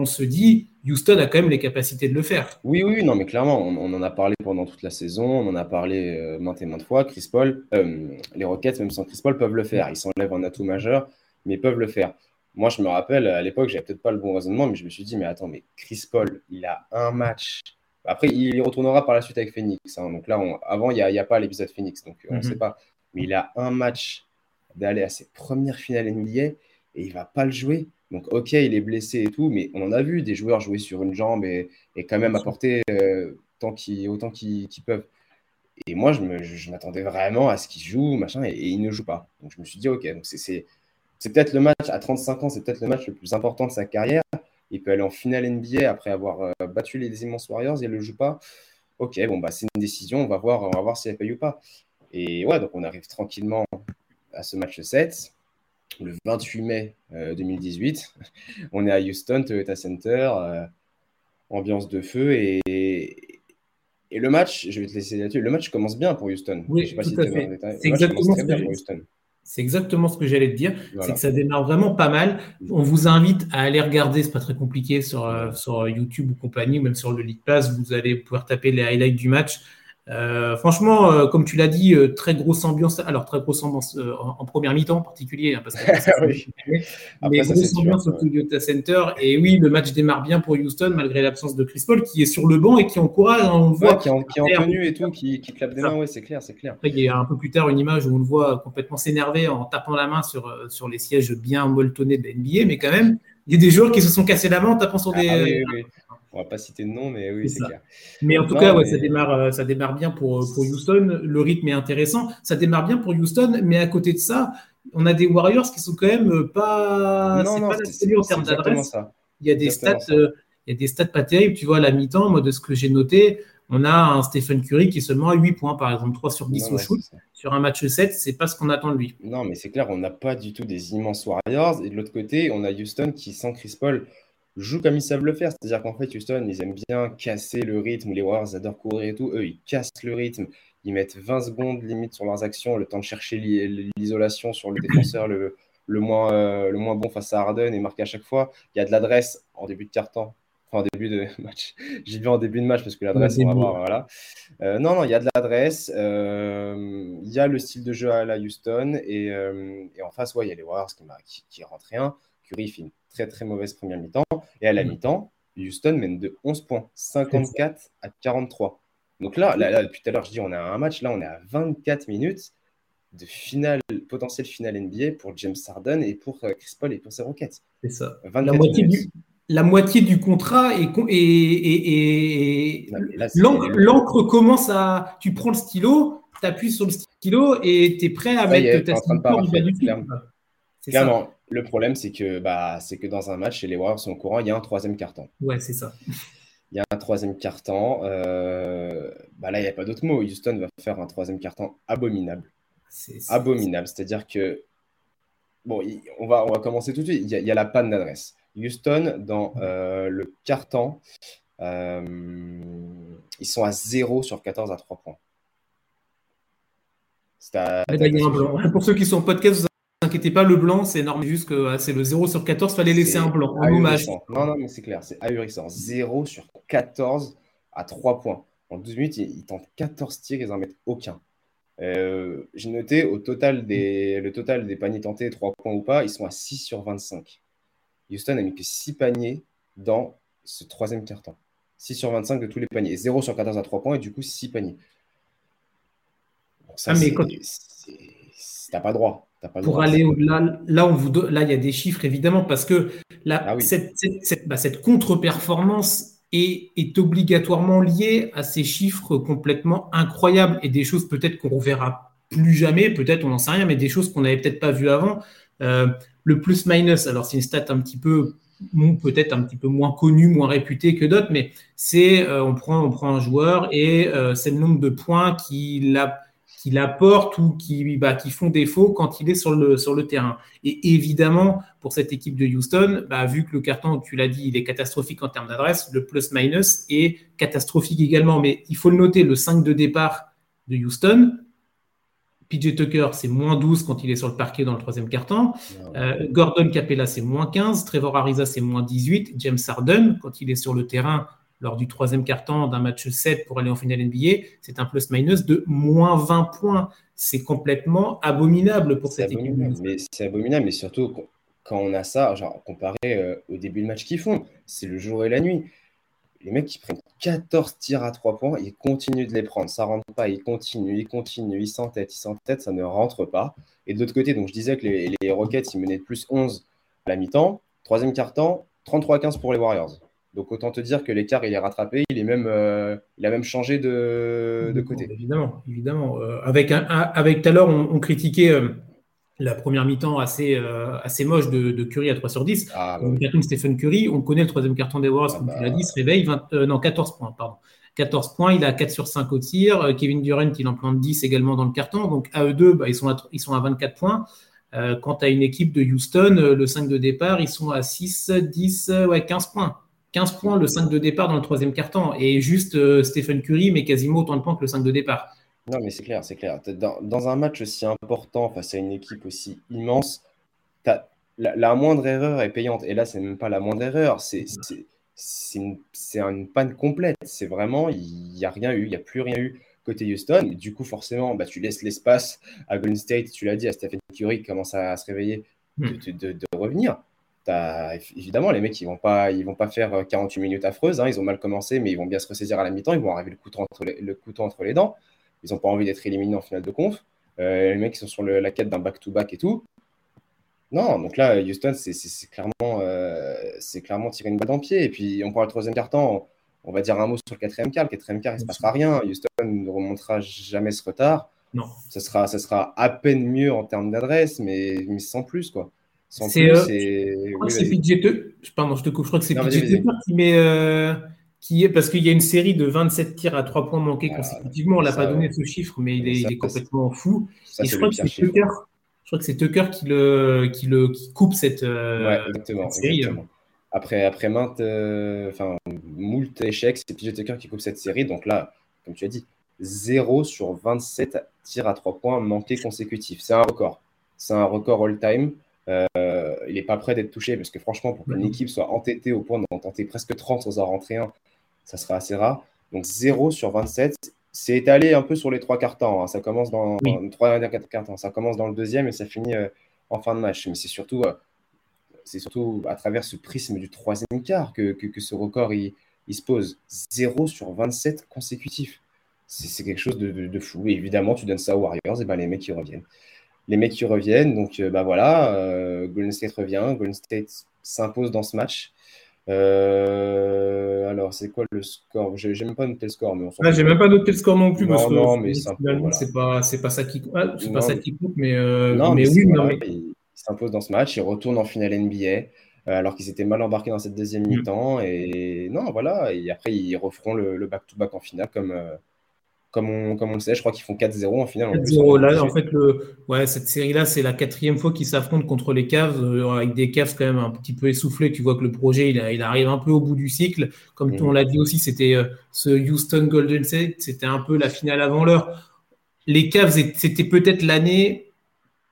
[SPEAKER 1] on se dit Houston a quand même les capacités de le faire.
[SPEAKER 2] Oui, oui, non, mais clairement, on, en a parlé pendant toute la saison, on en a parlé euh, maintes et maintes fois. Chris Paul, euh, les Rockets, même sans Chris Paul, peuvent le faire. Ils s'enlèvent un atout majeur, mais peuvent le faire. Moi, je me rappelle, à l'époque, j'avais peut-être pas le bon raisonnement, mais je me suis dit, mais attends, mais Chris Paul, il a un match. Après, il y retournera par la suite avec Phoenix. Hein. Donc là, avant, il n'y a, pas l'épisode Phoenix, donc on ne mhm. sait pas. Mais il a un match d'aller à ses premières finales NBA et il va pas le jouer. Donc, ok, il est blessé et tout, mais on en a vu des joueurs jouer sur une jambe et, quand même apporter euh, autant qu'ils peuvent. Et moi, je m'attendais vraiment à ce qu'il joue, machin, et, il ne joue pas. Donc, je me suis dit, ok, donc c'est peut-être le match, à 35 ans, c'est peut-être le match le plus important de sa carrière. Il peut aller en finale NBA après avoir euh, battu les immenses Warriors et il ne le joue pas. ok, bon, bah, c'est une décision, on va, voir, on va voir si elle paye ou pas. Et ouais, donc on arrive tranquillement à ce match 7, le 28 mai 2018. Euh, on est à Houston, Toyota Center, euh, ambiance de feu. Et, et le match, je vais te laisser là-dessus, le match commence bien pour Houston.
[SPEAKER 1] Oui, tout à fait. C'est exactement ce que Houston. C'est exactement ce que j'allais te dire. C'est que ça démarre vraiment pas mal. On vous invite à aller regarder, c'est pas très compliqué sur, euh, sur YouTube ou compagnie, même sur le League Pass. Vous allez pouvoir taper les highlights du match. Euh, franchement, euh, comme tu l'as dit, euh, très grosse ambiance. Alors, très grosse ambiance en, première mi-temps en particulier, hein, parce que mais grosse ambiance au Toyota Center. Et oui, le match démarre bien pour Houston malgré l'absence de Chris Paul qui est sur le banc et qui encourage. Hein, on
[SPEAKER 2] voit qui, est en, tenue et tout, qui, qui clappe des mains. Ouais, c'est clair, c'est clair.
[SPEAKER 1] il y a un peu plus tard une image où on le voit complètement s'énerver en tapant la main sur, sur les sièges bien molletonnés de NBA, mais quand même, il y a des joueurs qui se sont cassés la main en tapant sur ah des.
[SPEAKER 2] On va pas citer de nom, mais oui, c'est clair.
[SPEAKER 1] Mais en tout cas, ça, démarre, euh, ça démarre bien pour, pour Houston. Le rythme est intéressant. Ça démarre bien pour Houston, mais à côté de ça, on a des Warriors qui sont quand même euh, pas.
[SPEAKER 2] Non, non,
[SPEAKER 1] c'est en termes d'adresse. Il y a des stats. Euh, il y a des stats pas terribles. Tu vois, à la mi-temps, moi, de ce que j'ai noté, on a un Stephen Curry qui est seulement à 8 points, par exemple, 3 sur 10 au shoot. Sur un match 7, c'est pas ce qu'on attend de lui.
[SPEAKER 2] Non, mais c'est clair, on n'a pas du tout des immenses Warriors. Et de l'autre côté, on a Houston qui, sans Chris Paul, jouent comme ils savent le faire. C'est-à-dire qu'en fait, Houston, ils aiment bien casser le rythme. Les Warriors adorent courir et tout. Eux, ils cassent le rythme. Ils mettent 20 secondes limite sur leurs actions, le temps de chercher l'isolation sur le défenseur le, le, moins, euh, le moins bon face à Harden et marquer à chaque fois. Il y a de l'adresse en début de quart-temps. Enfin, en début de match. J'ai vu en début de match parce que l'adresse, on va voir. Voilà. Euh, non, non, il y a de l'adresse. Euh, il y a le style de jeu à la Houston. Et, et en face, ouais, il y a les Warriors qui, qui, qui rentrent rien. Curry fait très très mauvaise première mi-temps. Et à la mm. mi-temps, Houston mène de 11 points, 54 à 43. Donc là, là, depuis tout à l'heure, je dis on a un match, là on est à 24 minutes de finale, potentiel finale NBA pour James Harden et pour euh, Chris Paul et pour ses Rockets.
[SPEAKER 1] C'est ça. La moitié, du, la moitié, du, contrat et, et, et l'encre commence à. Tu prends le stylo, tu appuies sur le stylo et tu es prêt à mettre ta du
[SPEAKER 2] Clairement. Le problème, c'est que, bah, c'est que dans un match, et les Warriors sont au courant, il y a un troisième carton.
[SPEAKER 1] Ouais, c'est ça.
[SPEAKER 2] Il y a un troisième carton. Euh, bah là, il n'y a pas d'autre mot. Houston va faire un troisième carton abominable. C'est abominable. C'est-à-dire que, bon, on va, on va commencer tout de suite. Il y a, la panne d'adresse. Houston, dans euh, le carton, euh, ils sont à 0 sur 14 à 3 points.
[SPEAKER 1] Pour ceux qui sont en podcast, inquiétez pas, le blanc, c'est énorme. Juste que ah, c'est le 0 sur 14, fallait laisser un blanc hommage.
[SPEAKER 2] Non, non, mais c'est clair, c'est ahurissant. 0 sur 14 à 3 points. En 12 minutes, ils, tentent 14 tirs, ils n'en mettent aucun. Euh, j'ai noté au total des, le total des paniers tentés, 3 points ou pas, ils sont à 6 sur 25. Houston n'a mis que 6 paniers dans ce troisième carton. 6 sur 25 de tous les paniers. 0 sur 14 à 3 points et du coup 6 paniers. ça, ah, mais quand... T'as pas droit
[SPEAKER 1] pour aller au-delà, là, on vous là, il y a des chiffres évidemment parce que là, ah cette, bah, cette, contre-performance est, est, obligatoirement liée à ces chiffres complètement incroyables et des choses peut-être qu'on ne verra plus jamais, peut-être on n'en sait rien, mais des choses qu'on n'avait peut-être pas vues avant. Euh, le plus-minus, alors c'est une stat un petit peu peut-être un petit peu moins connue, moins réputée que d'autres, mais c'est euh, on, prend, on prend un joueur et euh, c'est le nombre de points qu'il a qui l'apportent ou qui, bah, qui font défaut quand il est sur le, sur le terrain. Et évidemment, pour cette équipe de Houston, bah, vu que le carton, tu l'as dit, il est catastrophique en termes d'adresse, le plus-minus est catastrophique également. Mais il faut le noter, le 5 de départ de Houston, PJ Tucker, c'est moins 12 quand il est sur le parquet dans le troisième carton. Euh, Gordon Capella, c'est moins 15. Trevor Ariza, c'est moins 18. James Harden, quand il est sur le terrain, lors du troisième quart-temps d'un match 7 pour aller en finale NBA, c'est un plus-minus de moins 20 points. C'est complètement abominable pour cette équipe.
[SPEAKER 2] C'est abominable, mais surtout quand on a ça, genre comparé euh, au début de match qu'ils font, c'est le jour et la nuit. Les mecs qui prennent 14 tirs à 3 points, ils continuent de les prendre. Ça rentre pas, ils continuent, ils continuent, ils s'entêtent, ils s'entêtent, ça ne rentre pas. Et de l'autre côté, donc je disais que les, les Rockets, ils menaient de plus 11 à la mi-temps. Troisième quart-temps, 33-15 pour les Warriors. Donc autant te dire que l'écart il est rattrapé, il est même, euh, il a même changé de, de côté.
[SPEAKER 1] Évidemment, évidemment. Euh, avec un, avec tout à l'heure, on, critiquait euh, la première mi-temps assez, assez moche de, de, Curry à 3 sur 10. Ah, bah Stephen Curry, on connaît le troisième carton des Warriors, ah, comme tu l'as bah. dit, se réveille 20, non 14 points, pardon. 14 points, il a 4 sur 5 au tir. Kevin Durant, il en plante 10 également dans le carton. Donc à eux deux, bah, ils, sont à, ils sont à 24 points. Quant à une équipe de Houston, le 5 de départ, ils sont à 6, 10, ouais, 15 points. 15 points le 5 de départ dans le troisième carton. Et juste Stephen Curry, mais quasiment autant de points que le 5 de départ.
[SPEAKER 2] Non, mais c'est clair, c'est clair. Dans, un match aussi important, face à une équipe aussi immense, la, la, moindre erreur est payante. Et là, c'est même pas la moindre erreur. C'est c'est une, panne complète. C'est vraiment, il n'y a rien eu, il n'y a plus rien eu côté Houston. Du coup, forcément, bah, tu laisses l'espace à Golden State, tu l'as dit, à Stephen Curry qui commence à, se réveiller, de, hmm. revenir. Évidemment, les mecs, ils vont pas, ils vont pas faire 48 minutes affreuses. Hein. ils ont mal commencé, mais ils vont bien se ressaisir à la mi-temps. Ils vont arriver le couteau entre les, le couteau entre les dents. Ils n'ont pas envie d'être éliminés en finale de conf. Euh, les mecs, ils sont sur la quête d'un back-to-back et tout. Non, donc là, Houston, c'est clairement, euh, c'est clairement tirer une balle dans le pied. Et puis, on parle du troisième quart-temps, on, va dire un mot sur le quatrième quart. Le quatrième quart, il ne se passera rien. Houston ne remontera jamais ce retard.
[SPEAKER 1] Non.
[SPEAKER 2] Ce sera, ça sera à peine mieux en termes d'adresse, mais, sans plus, quoi.
[SPEAKER 1] Plus, euh, Je crois que c'est PJ Pardon, je te coupe. Je crois que c'est PJ qui met. Euh, qui est, parce qu'il y a une série de 27 tirs à 3 points manqués consécutivement. On ne l'a pas donné ce chiffre, mais il est, complètement fou. et je crois que c'est Tucker je crois que c'est Tucker qui le, qui le qui coupe cette,
[SPEAKER 2] euh, exactement, série. Après, après maintes, euh, enfin, moult échecs, c'est PJ Tucker qui coupe cette série. Donc là, comme tu as dit, 0 sur 27 tirs à 3 points manqués consécutifs. C'est un record. C'est un record all-time. Euh, il n'est pas prêt d'être touché parce que franchement, pour qu'une équipe soit entêtée au point d'en tenter presque 30 sans en rentrer un, ça serait assez rare. Donc 0 sur 27 c'est étalé un peu sur les trois quarts temps. Hein. Ça commence dans le trois quatre quarts temps. Ça commence dans le deuxième et ça finit euh, en fin de match. Mais c'est surtout, euh, c'est surtout à travers ce prisme du troisième quart que, que, ce record il, il, se pose. 0 sur 27 consécutifs. C'est quelque chose de, de, fou. Et évidemment, tu donnes ça aux Warriors, et ben les mecs qui reviennent. Les mecs qui reviennent, donc bah voilà, Golden State revient, Golden State s'impose dans ce match. Euh, alors, c'est quoi le score? J'ai même pas noté le score. Mais
[SPEAKER 1] ah, j'ai même pas noté le score non plus. parce non, que mais c'est pas, pas ça qui, ah, pas ça qui coupe, mais, euh, mais, oui.
[SPEAKER 2] Il, s'impose dans ce match, il retourne en finale NBA. Euh, alors qu'ils étaient mal embarqués dans cette deuxième mm. mi-temps. Et non, voilà. Et après, ils referont le back-to-back en finale comme, comme on, comme on le sait. Je crois qu'ils font 4-0 en finale.
[SPEAKER 1] 4-0. Là, en fait, le, ouais, cette série-là, c'est la quatrième fois qu'ils s'affrontent contre les Cavs, euh, avec des Cavs quand même un petit peu essoufflés. Tu vois que le projet, il, il arrive un peu au bout du cycle. Comme on mm. l'a dit aussi, c'était euh, ce Houston Golden State, c'était un peu la finale avant l'heure. Les Cavs, c'était peut-être l'année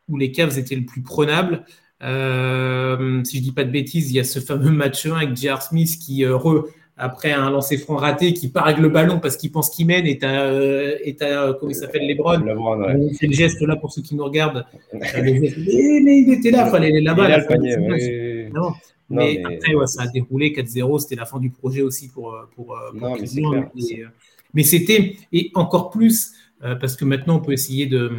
[SPEAKER 1] où les Cavs étaient le plus prenables. Euh, si je dis pas de bêtises, il y a ce fameux match 1 avec J.R. Smith qui re, après un lancer franc raté qui part avec le ballon parce qu'il pense qu'il mène et t'as, euh, et euh, comment il s'appelle, Lebron. Il fait le geste là pour ceux qui nous regardent. mais, il était là, il fallait aller là-bas. mais, après, ça a déroulé 4-0, c'était la fin du projet aussi pour, euh, pour,
[SPEAKER 2] non,
[SPEAKER 1] mais, c'était, et encore plus, parce que maintenant on peut essayer de,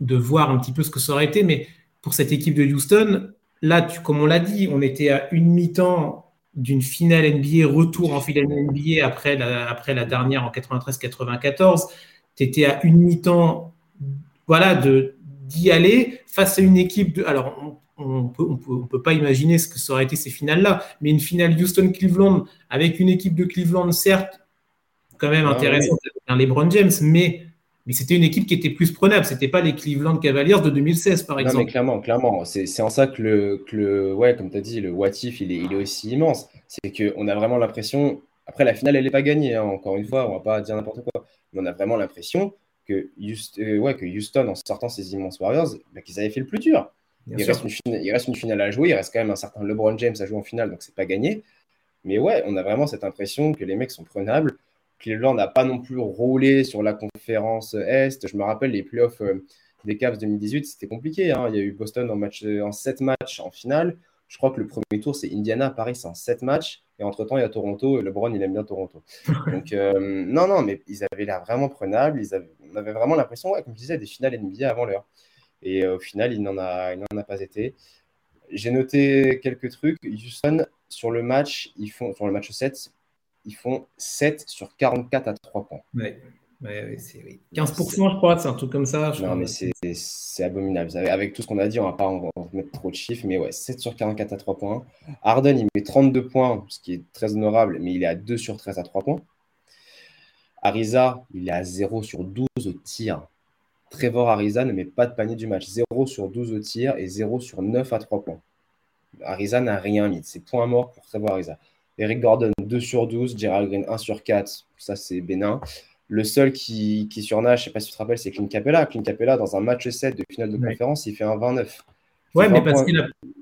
[SPEAKER 1] de voir un petit peu ce que ça aurait été, mais pour cette équipe de Houston, là, tu, comme on l'a dit, on était à une mi-temps d'une finale NBA, retour en finale NBA après la, après la dernière en 93-94. Tu étais à une mi-temps voilà, d'y aller face à une équipe de. Alors, on ne peut, on peut, pas imaginer ce que ça aurait été ces finales-là, mais une finale Houston-Cleveland avec une équipe de Cleveland, certes, quand même ah intéressante, un LeBron James, mais mais c'était une équipe qui était plus prenable. C'était pas les Cleveland Cavaliers de 2016, par exemple. Non,
[SPEAKER 2] mais clairement, clairement. C'est en ça que le, que le, ouais, comme tu as dit, le what if, il est, il est aussi immense. C'est qu'on a vraiment l'impression. Après, la finale, elle n'est pas gagnée. Hein. Encore une fois, on va pas dire n'importe quoi. Mais on a vraiment l'impression que, Houston, euh, ouais, que Houston, en sortant ces immenses Warriors, bah, qu'ils avaient fait le plus dur. Il reste, une finale, il reste, une finale, à jouer. Il reste quand même un certain LeBron James à jouer en finale, donc c'est pas gagné. Mais ouais, on a vraiment cette impression que les mecs sont prenables Cleveland n'a pas non plus roulé sur la conférence Est. Je me rappelle les playoffs euh, des Cavs 2018, c'était compliqué. Hein. Il y a eu Boston en, match, en 7 matchs en finale. Je crois que le premier tour, c'est Indiana, Paris, c'est en 7 matchs. Et entre-temps, il y a Toronto. Et LeBron, il aime bien Toronto. Donc, euh, non, non, mais ils avaient l'air vraiment prenables. Ils avaient, on avait vraiment l'impression, comme je disais, des finales NBA avant l'heure. Et euh, au final, il n'en a, a pas été. J'ai noté quelques trucs. Houston, sur le match, ils font, sur le match 7, ils font 7 sur 44 à 3 points.
[SPEAKER 1] Ouais. Ouais, c'est, 15%, je crois, c'est un truc comme ça.
[SPEAKER 2] non, mais c'est, abominable. Avec tout ce qu'on a dit, on va pas en, mettre trop de chiffres, mais ouais, 7 sur 44 à 3 points. Harden, il met 32 points, ce qui est très honorable, mais il est à 2 sur 13 à 3 points. Ariza, il est à 0 sur 12 au tir. Trevor Ariza ne met pas de panier du match. 0 sur 12 au tir et 0 sur 9 à 3 points. Ariza n'a rien mis. C'est point mort pour Trevor Ariza. Eric Gordon, 2 sur 12. Gerald Green, 1 sur 4. Ça, c'est bénin. Le seul qui, qui surnage, je ne sais pas si tu te rappelles, c'est Clint Capella. Clint Capella, dans un match 7 de finale de conférence, il fait un 29.
[SPEAKER 1] Ouais, mais parce que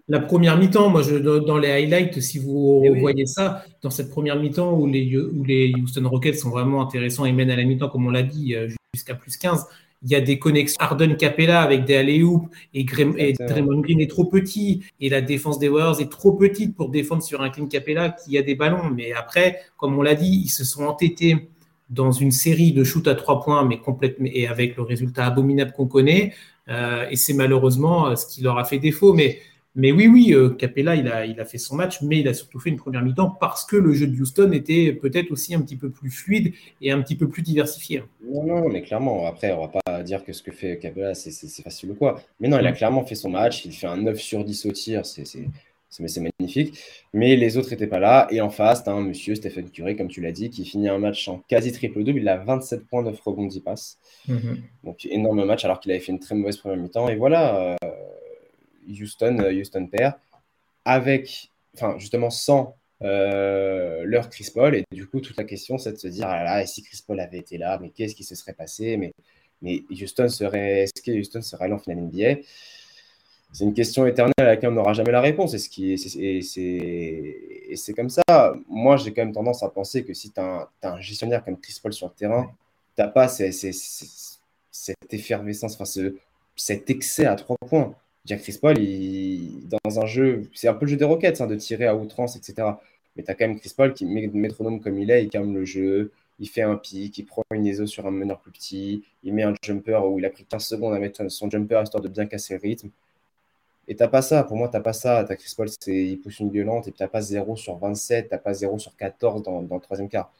[SPEAKER 1] la, première mi-temps, moi, je, dans les highlights, si vous eh voyez ça, dans cette première mi-temps où les, où les Houston Rockets sont vraiment intéressants et mènent à la mi-temps, comme on l'a dit, euh, jusqu'à plus 15, il y a des connexions Arden Capella avec des alley et, et Draymond Green est trop petit et la défense des Warriors est trop petite pour défendre sur un Clint Capella qui a des ballons. Mais après, comme on l'a dit, ils se sont entêtés dans une série de shoots à trois points, mais complètement et avec le résultat abominable qu'on connaît. Euh, et c'est malheureusement euh, ce qui leur a fait défaut. Mais, mais oui, oui, euh, Capella, il a, il a fait son match, mais il a surtout fait une première mi-temps parce que le jeu de Houston était peut-être aussi un petit peu plus fluide et un petit peu plus diversifié.
[SPEAKER 2] Non, non, mais clairement, après, on va pas dire que ce que fait Capella, c'est facile ou quoi. Mais non, il a mm. clairement fait son match. Il fait un 9 sur 10 au tir. C'est c'est magnifique. Mais les autres n'étaient pas là. Et en face, tu as un monsieur, Stephen Curry, comme tu l'as dit, qui finit un match en quasi triple-double. Il a 27 points, 9 rebonds, 10 passes. Mhm. Donc, énorme match, alors qu'il avait fait une très mauvaise première mi-temps. Et voilà, euh, Houston, euh, Houston perd, avec, enfin, justement, sans euh, leur Chris Paul. Et du coup, toute la question, c'est de se dire, ah là, et si Chris Paul avait été là, mais qu'est-ce qui se serait passé? Mais, mais Houston serait, est-ce que Houston serait allé en finale NBA c'est une question éternelle à laquelle on n'aura jamais la réponse. Et, ce c'est comme ça. Moi, j'ai quand même tendance à penser que si tu as, un gestionnaire comme Chris Paul sur le terrain, tu n'as pas cette effervescence, enfin, ce, cet excès à trois points. Jack Chris Paul, il, dans un jeu, c'est un peu le jeu des roquettes, hein, de tirer à outrance, etc. Mais tu as quand même Chris Paul qui, métronome comme il est, il calme le jeu, il fait un pic, il prend une ISO sur un meneur plus petit, il met un jumper où il a pris 15 secondes à mettre son jumper histoire de bien casser le rythme. Et t'as pas ça. Pour moi, t'as pas ça. T'as Chris Paul, il pousse une violente et puis t'as pas 0 sur 27, t'as pas 0 sur 14 dans, dans, le troisième quart.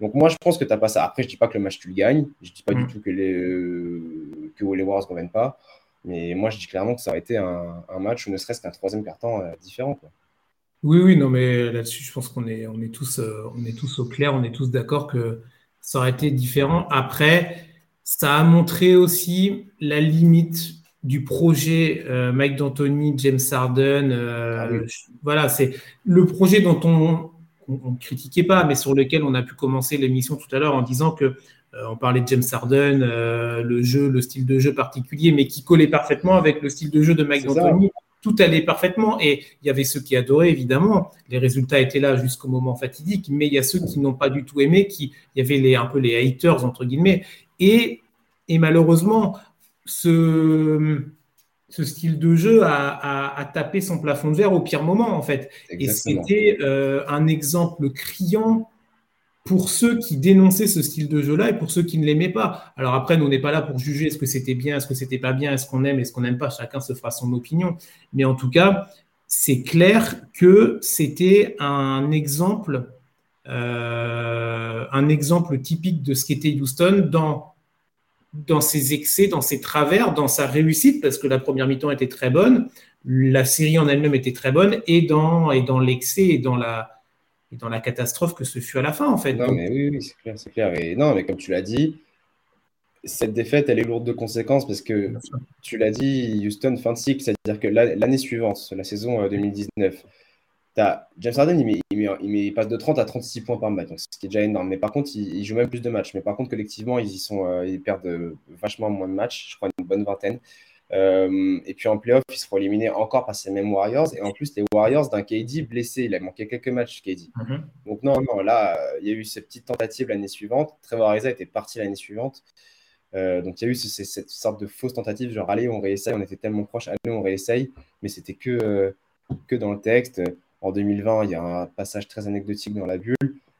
[SPEAKER 2] Donc moi, je pense que t'as pas ça. Après, je dis pas que le match, tu le gagnes. Je dis pas du mm. tout que les, euh, que les Warriors ne reviennent pas. Mais moi, je dis clairement que ça aurait été un, un match ou ne serait-ce qu'un troisième carton euh, différent. Quoi.
[SPEAKER 1] Oui, oui, non, mais là-dessus, je pense qu'on est, on est, tous, euh, on est tous au clair, on est tous d'accord que ça aurait été différent. Après, ça a montré aussi la limite du projet euh, Mike D'Antoni, James Harden. Ah voilà, c'est le projet dont on ne critiquait pas, mais sur lequel on a pu commencer l'émission tout à l'heure en disant que on parlait de James Harden, le jeu, le style de jeu particulier, mais qui collait parfaitement avec le style de jeu de Mike D'Antoni. Tout allait parfaitement et il y avait ceux qui adoraient évidemment. Les résultats étaient là jusqu'au moment fatidique, mais il y a ceux qui n'ont pas du tout aimé, qui il y avait les un peu les haters entre guillemets et et malheureusement, ce, ce style de jeu a, tapé son plafond de verre au pire moment, en fait. Et c'était euh, un exemple criant pour ceux qui dénonçaient ce style de jeu-là et pour ceux qui ne l'aimaient pas. Alors après, nous, on n'est pas là pour juger est-ce que c'était bien, est-ce que c'était pas bien, est-ce qu'on aime, est-ce qu'on n'aime pas, chacun se fera son opinion. Mais en tout cas, c'est clair que c'était un exemple, euh, un exemple typique de ce qu'était Houston dans dans ses excès, dans ses travers, dans sa réussite, parce que la première mi-temps était très bonne, la série en elle-même était très bonne, et dans, et dans l'excès et dans la, et dans la catastrophe que ce fut à la fin, en fait.
[SPEAKER 2] Non, mais oui, oui c'est clair, c'est clair. Et non, mais comme tu l'as dit, cette défaite, elle est lourde de conséquences parce que tu l'as dit, Houston, fin de cycle, c'est-à-dire que l'année suivante, la saison 2019, euh, James Harden, il, met, il, passe de 30 à 36 points par match, donc ce qui est déjà énorme. Mais par contre, il, joue même plus de matchs. Mais par contre, collectivement, ils, y sont, euh, ils perdent euh, vachement moins de matchs, je crois une bonne vingtaine. Euh, et puis en playoff, ils seront éliminés encore par ces mêmes Warriors. Et en plus, les Warriors d'un KD blessé. Il a manqué quelques matchs, KD. Mm-hmm. Donc non, non, là, il y a eu cette petite tentative l'année suivante. Trevor Ariza était parti l'année suivante. donc il y a eu cette sorte de fausse tentative, genre allez, on réessaye, on était tellement proche, allez, on réessaye, mais c'était que, que dans le texte. En 2020, il y a un passage très anecdotique dans la bulle.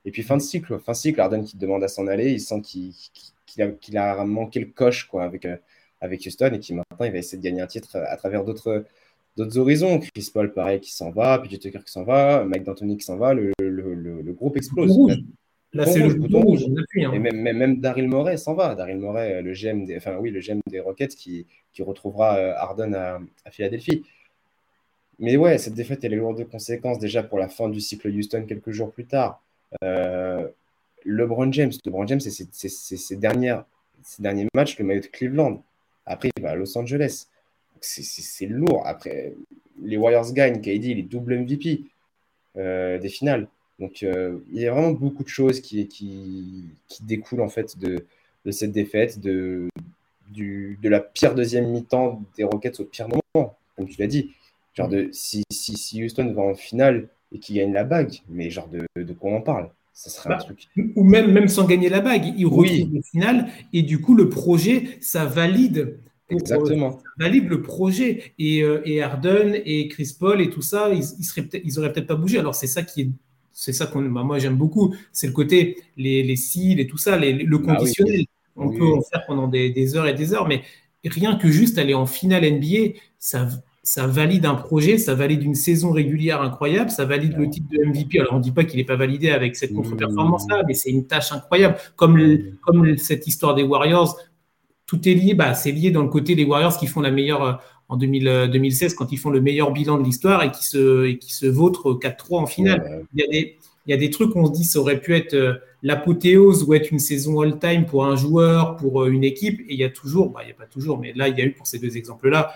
[SPEAKER 2] Et puis fin de cycle, fin de cycle, Arden qui demande à s'en aller, il sent qu'il a, manqué le coche quoi, avec, euh, avec Houston et qui maintenant il va essayer de gagner un titre à travers d'autres d'autres horizons. Chris Paul, pareil, qui s'en va, PJ Tucker qui s'en va, Mike D'Antoni qui s'en va, le, le, groupe explose.
[SPEAKER 1] Là, c'est le bouton rouge.
[SPEAKER 2] Hein. Et même, même, Daryl Morey s'en va. Daryl Morey, le GM des, enfin, oui, le GM des Rockets qui, qui retrouvera euh, Arden à, à Philadelphie. Mais ouais, cette défaite, elle est lourde de conséquences déjà pour la fin du cycle Houston quelques jours plus tard. Euh, LeBron James, LeBron James, c'est ses, dernières, ses derniers matchs, le maillot de Cleveland. Après, il va à Los Angeles. C'est lourd. Après, les Warriors gagnent, KD, il est double MVP euh, des finales. Donc, euh, il y a vraiment beaucoup de choses qui, qui, qui découlent en fait de, de cette défaite, de, du, de la pire deuxième mi-temps des Rockets au pire moment, comme tu l'as dit. Genre de si, si, si, Houston va en finale et qu'il gagne la bague, mais genre de, de quoi on parle? Ça serait un bah, truc.
[SPEAKER 1] Ou même, même sans gagner la bague, il oui. retrouve finale et du coup le projet, ça valide.
[SPEAKER 2] Exactement. Ça
[SPEAKER 1] valide le projet et, euh, et Harden et Chris Paul et tout ça, ils, ils, seraient ils auraient peut-être pas bougé. Alors c'est ça qui est c'est ça qu'on bah, moi j'aime beaucoup, c'est le côté les les cils et tout ça, les, le bah conditionnel. On peut en faire pendant des, heures et des heures, mais rien que juste aller en finale NBA, ça, ça valide un projet, ça valide une saison régulière incroyable, ça valide le titre de MVP. Alors on ne dit pas qu'il n'est pas validé avec cette contre-performance-là, mais c'est une tâche incroyable. Comme, comme cette histoire des Warriors, tout est lié, bah, c'est lié dans le côté des Warriors qui font la meilleure euh, en 2016 euh, quand ils font le meilleur bilan de l'histoire et qui se, et qui se vautrent 4-3 en finale. Il, y a des, il y a des trucs où on se dit ça aurait pu être euh, l'apothéose ou être une saison all-time pour un joueur, pour une équipe. Et il y a toujours, bah, il n'y a pas toujours, mais là, il y a eu pour ces deux exemples-là,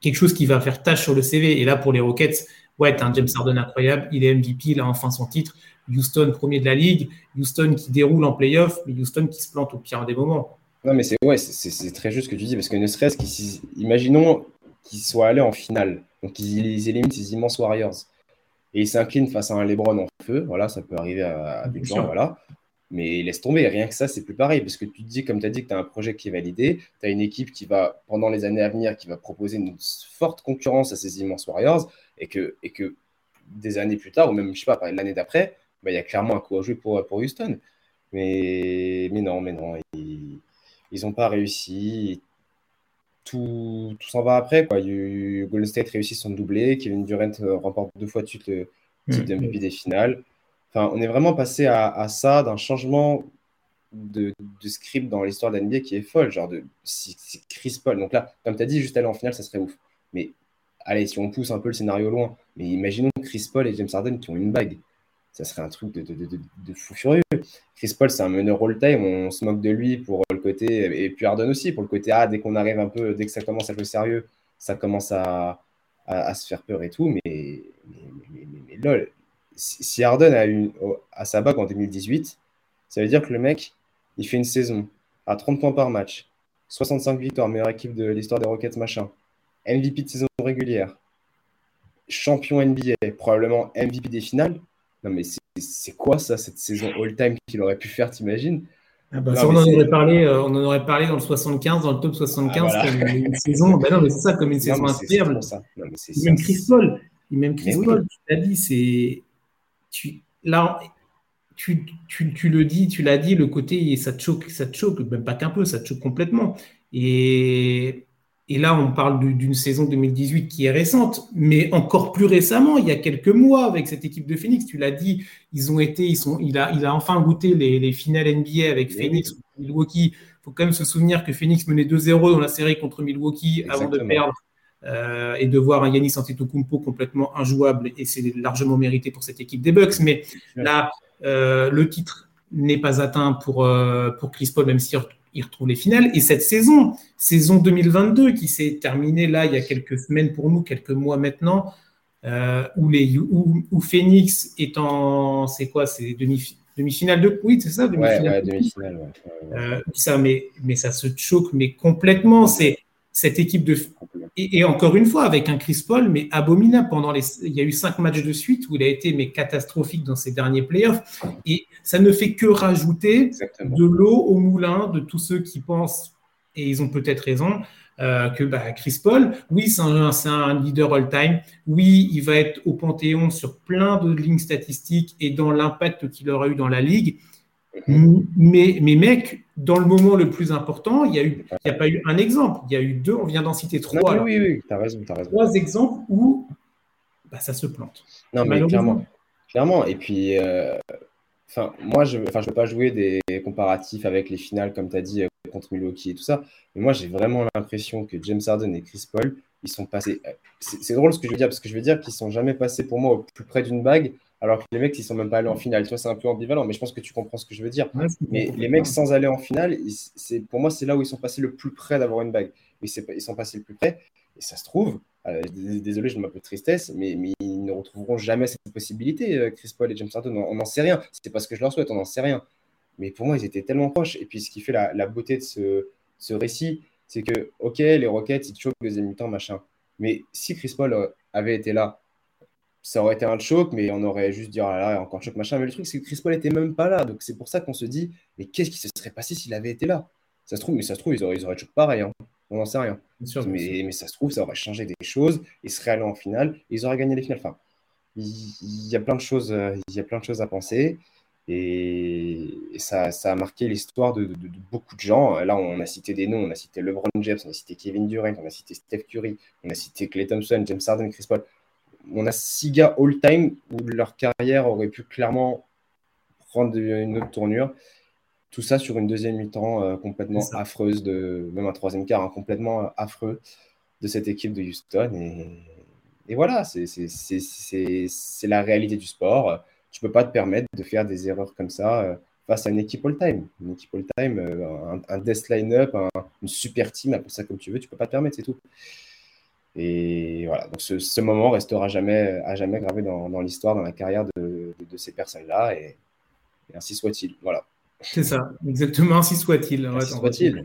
[SPEAKER 1] quelque chose qui va faire tâche sur le CV. Et là, pour les Rockets, ouais, tu un James Harden incroyable. Il est MVP, il a enfin son titre. Houston, premier de la ligue. Houston qui déroule en playoff, mais Houston qui se plante au pire des moments.
[SPEAKER 2] Non, mais c'est ouais, c'est très juste ce que tu dis, parce que ne serait-ce qu'imaginons qu'ils soient allés en finale, donc qu'ils éliminent ces immenses Warriors et il s'incline face à un Lebron en feu. Voilà, ça peut arriver à, des gens, voilà. Mais laisse tomber, rien que ça, c'est plus pareil, parce que tu te dis, comme tu as dit, que tu as un projet qui est validé, tu as une équipe qui va, pendant les années à venir, qui va proposer une forte concurrence à ces immenses Warriors, et que, et que des années plus tard, ou même, je sais pas, l'année d'après, bah, il y a clairement un coup à jouer pour, pour Houston. Mais, mais non, mais non, ils n'ont pas réussi tout, tout s'en va après. Quoi. Golden State réussit son doublé, Kevin Durant euh, remporte deux fois de suite le titre mm. MVP des finales. On est vraiment passé à, ça, d'un changement de, script dans l'histoire de l'NBA qui est folle. Genre, de, c'est Chris Paul. Donc là, comme tu as dit, juste aller en finale, ça serait ouf. Mais allez, si on pousse un peu le scénario loin, mais imaginons Chris Paul et James Harden qui ont une bague. Ça serait un truc de, fou furieux. Chris Paul, c'est un meneur all-time. On se moque de lui pour le côté, et puis Harden aussi, pour le côté, ah, dès qu'on arrive un peu, dès que ça commence à jouer sérieux, ça commence à, se faire peur et tout. Mais, mais, lol, si Harden a eu à sa bague en 2018, ça veut dire que le mec, il fait une saison à 30 points par match, 65 victoires, meilleure équipe de l'histoire des Rockets, machin, MVP de saison régulière, champion NBA, probablement MVP des finales. Non, mais c'est quoi ça, cette saison all-time qu'il aurait pu faire, t'imagines?
[SPEAKER 1] Ah bah, on, en aurait parlé, euh, on en aurait parlé dans le 75, dans le top 75, ah, comme une saison. Bah non, mais c'est ça, comme une saison incroyable. Même Chris Paul, même Chris Paul, tu l'as dit, c'est. Tu, là, tu, tu, tu, le dis, tu l'as dit, le côté, ça te choque, ça te choque, même pas qu'un peu, ça te choque complètement. Et et là, on parle d'une saison 2018 qui est récente, mais encore plus récemment, il y a quelques mois, avec cette équipe de Phoenix, tu l'as dit, ils ont été, ils sont, il a, il a enfin goûté les, finales NBA avec Phoenix, Milwaukee. Il faut quand même se souvenir que Phoenix menait 2-0 dans la série contre Milwaukee avant de perdre euh, et de voir un Yanis Antetokounmpo complètement injouable, et c'est largement mérité pour cette équipe des Bucks. Mais là, euh, le titre n'est pas atteint pour, euh, pour Chris Paul, même si il retrouve les finales. Et cette saison, saison 2022, qui s'est terminée là il y a quelques semaines pour nous, quelques mois maintenant, où, les, où, Phoenix est en. C'est quoi C'est demi, demi-finale de. Oui, c'est ça
[SPEAKER 2] Demi-finale. demi-finale
[SPEAKER 1] euh, ça, mais, mais ça se choque, mais complètement. C'est cette équipe de. Et, encore une fois, avec un Chris Paul, mais abominable. Pendant les, il y a eu cinq matchs de suite où il a été mais catastrophique dans ses derniers playoffs. Et ça ne fait que rajouter de l'eau au moulin de tous ceux qui pensent, et ils ont peut-être raison, euh, que bah, Chris Paul, oui, c'est un, un, leader all-time. Oui, il va être au panthéon sur plein de lignes statistiques et dans l'impact qu'il aura eu dans la ligue. Mais, mais mec, dans le moment le plus important, il n'y a, eu, a pas eu un exemple. Il y a eu deux, on vient d'en citer trois.
[SPEAKER 2] oui, oui, tu as raison, raison.
[SPEAKER 1] Trois exemples où bah, ça se plante.
[SPEAKER 2] Non, mais clairement. Clairement. Et puis, euh, moi, je ne veux pas jouer des comparatifs avec les finales, comme tu as dit, euh, contre Milwaukee et tout ça. Mais moi, j'ai vraiment l'impression que James Harden et Chris Paul, ils sont passés. Euh, c'est drôle ce que je veux dire, parce que je veux dire qu'ils sont jamais passés pour moi au plus près d'une bague, alors que les mecs, ils sont même pas allés en finale. Tu vois, c'est un peu ambivalent, mais je pense que tu comprends ce que je veux dire. mais les mecs sans aller en finale, c'est pour moi, c'est là où ils sont passés le plus près d'avoir une bague. Ils, ils sont passés le plus près, et ça se trouve, euh, désolé, je me un peu de tristesse, mais, ils ne retrouveront jamais cette possibilité, euh, Chris Paul et James Harden. On n'en sait rien. C'est pas ce que je leur souhaite, on n'en sait rien. Mais pour moi, ils étaient tellement proches. Et puis, ce qui fait la, beauté de ce, ce récit, c'est que, ok, les Rockets, ils choquent deuxième mi-temps, machin. Mais si Chris Paul euh, avait été là, ça aurait été un choc, mais on aurait juste dit, oh là là, encore choc, machin. Mais le truc, c'est que Chris Paul n'était même pas là. Donc, c'est pour ça qu'on se dit, mais qu'est-ce qui se serait passé s'il avait été là? Ça se trouve, mais ça se trouve, ils auraient, ils auraient choqué pareil. Hein. On n'en sait rien. mais, mais, ça se trouve, ça aurait changé des choses. Ils seraient allés en finale. ils auraient gagné les finales. Enfin, il, y a plein de choses, euh, il y a plein de choses à penser. Et, ça, ça, a marqué l'histoire de, beaucoup de gens. Là, on a cité des noms. On a cité LeBron James, on a cité Kevin Durant, on a cité Steph Curry, on a cité Clay Thompson, James Harden, Chris Paul. On a six gars all-time où leur carrière aurait pu clairement prendre une autre tournure. Tout ça sur une deuxième mi-temps euh, complètement affreuse, de, même un troisième quart hein, complètement euh, affreux de cette équipe de Houston. Et, voilà, c'est la réalité du sport. Tu ne peux pas te permettre de faire des erreurs comme ça euh, face à une équipe all-time. Une équipe all-time, un, death line-up, une super team, appelle ça comme tu veux, tu ne peux pas te permettre, c'est tout. Et voilà, donc ce, moment restera jamais, à jamais gravé dans, l'histoire, dans la carrière de, ces personnes-là. Et, et ainsi soit-il. Voilà.
[SPEAKER 1] C'est ça, exactement, ainsi soit-il. soit-il.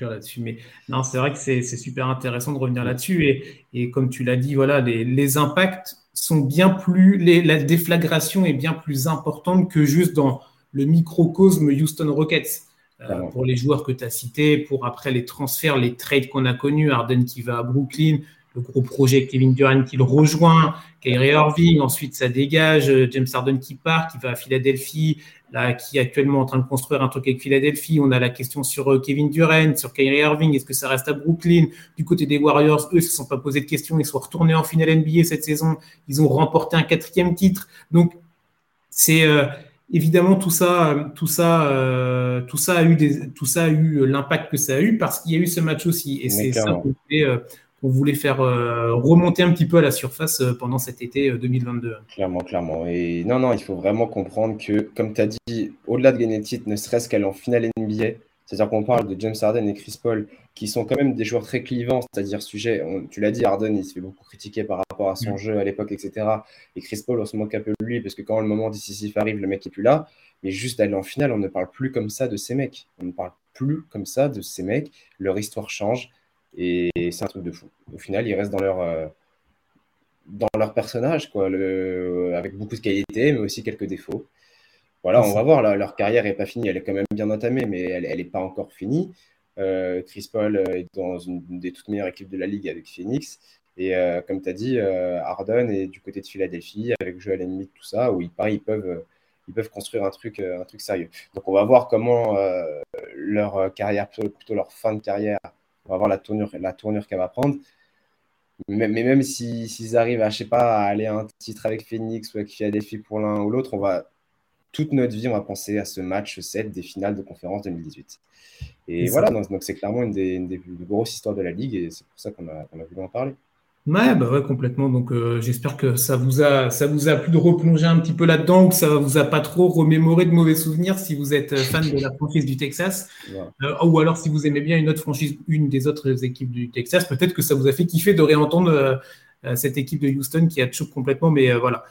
[SPEAKER 1] là-dessus. Mais non, c'est vrai que c'est super intéressant de revenir là-dessus. Et, et, comme tu l'as dit, voilà, les, les, impacts sont bien plus. Les, la déflagration est bien plus importante que juste dans le microcosme Houston Rockets. Euh, pour les joueurs que tu as cités, pour après les transferts, les trades qu'on a connus, Arden qui va à Brooklyn, le gros projet Kevin Durant qui le rejoint, Kyrie Irving, ensuite ça dégage, euh, James Harden qui part, qui va à Philadelphie, là, qui est actuellement en train de construire un truc avec Philadelphie. On a la question sur euh, Kevin Durant, sur Kyrie Irving, est-ce que ça reste à Brooklyn? Du côté des Warriors, eux, ne se sont pas posé de questions, ils sont retournés en finale NBA cette saison, ils ont remporté un quatrième titre. Donc, c'est euh, évidemment tout ça, tout ça, tout ça a eu des, tout ça a eu l'impact que ça a eu parce qu'il y a eu ce match aussi. Et c'est ça on voulait faire euh, remonter un petit peu à la surface euh, pendant cet été 2022. Euh,
[SPEAKER 2] clairement, clairement. Et non, non, il faut vraiment comprendre que, comme tu as dit, au-delà de gagner le titre, ne serait-ce qu'aller en finale NBA, c'est-à-dire qu'on parle de James Harden et Chris Paul, qui sont quand même des joueurs très clivants, c'est-à-dire sujet, tu l'as dit, Harden, il se fait beaucoup critiquer par rapport à son mm. jeu à l'époque, etc. Et Chris Paul, on se moque un peu de lui, parce que quand le moment décisif arrive, le mec est plus là. Mais juste d'aller en finale, on ne parle plus comme ça de ces mecs. On ne parle plus comme ça de ces mecs. Leur histoire change. Et c'est un truc de fou. Au final, ils restent dans leur, euh, dans leur personnage, quoi, le, avec beaucoup de qualités, mais aussi quelques défauts. Voilà, on va voir. leur carrière n'est pas finie. Elle est quand même bien entamée, mais elle n'est pas encore finie. Euh, Chris Paul est dans une, des toutes meilleures équipes de la ligue avec Phoenix. Et euh, comme tu as dit, Harden est du côté de Philadelphie avec Joel Embiid, tout ça, où ils, ils, peuvent, ils peuvent construire un truc, un truc sérieux. Donc on va voir comment leur carrière, plutôt leur fin de carrière, on va voir la tournure, la tournure qu'elle va prendre. Mais, même s'ils arrivent à, je sais pas, à aller à un titre avec Phoenix ou avec Philadelphie pour l'un ou l'autre, on va toute notre vie, on va penser à ce match 7 des finales de conférence 2018. Et voilà, donc c'est clairement une des, une des, plus grosses histoires de la ligue et c'est pour ça qu'on a, a voulu en parler.
[SPEAKER 1] Ouais, bah ouais, complètement. Donc, euh, j'espère que ça vous a, ça vous a plu de replonger un petit peu là-dedans, ou que ça vous a pas trop remémoré de mauvais souvenirs si vous êtes fan de la franchise du Texas, euh, ou alors si vous aimez bien une autre franchise, une des autres équipes du Texas, peut-être que ça vous a fait kiffer de réentendre euh, cette équipe de Houston qui a choqué complètement, mais voilà.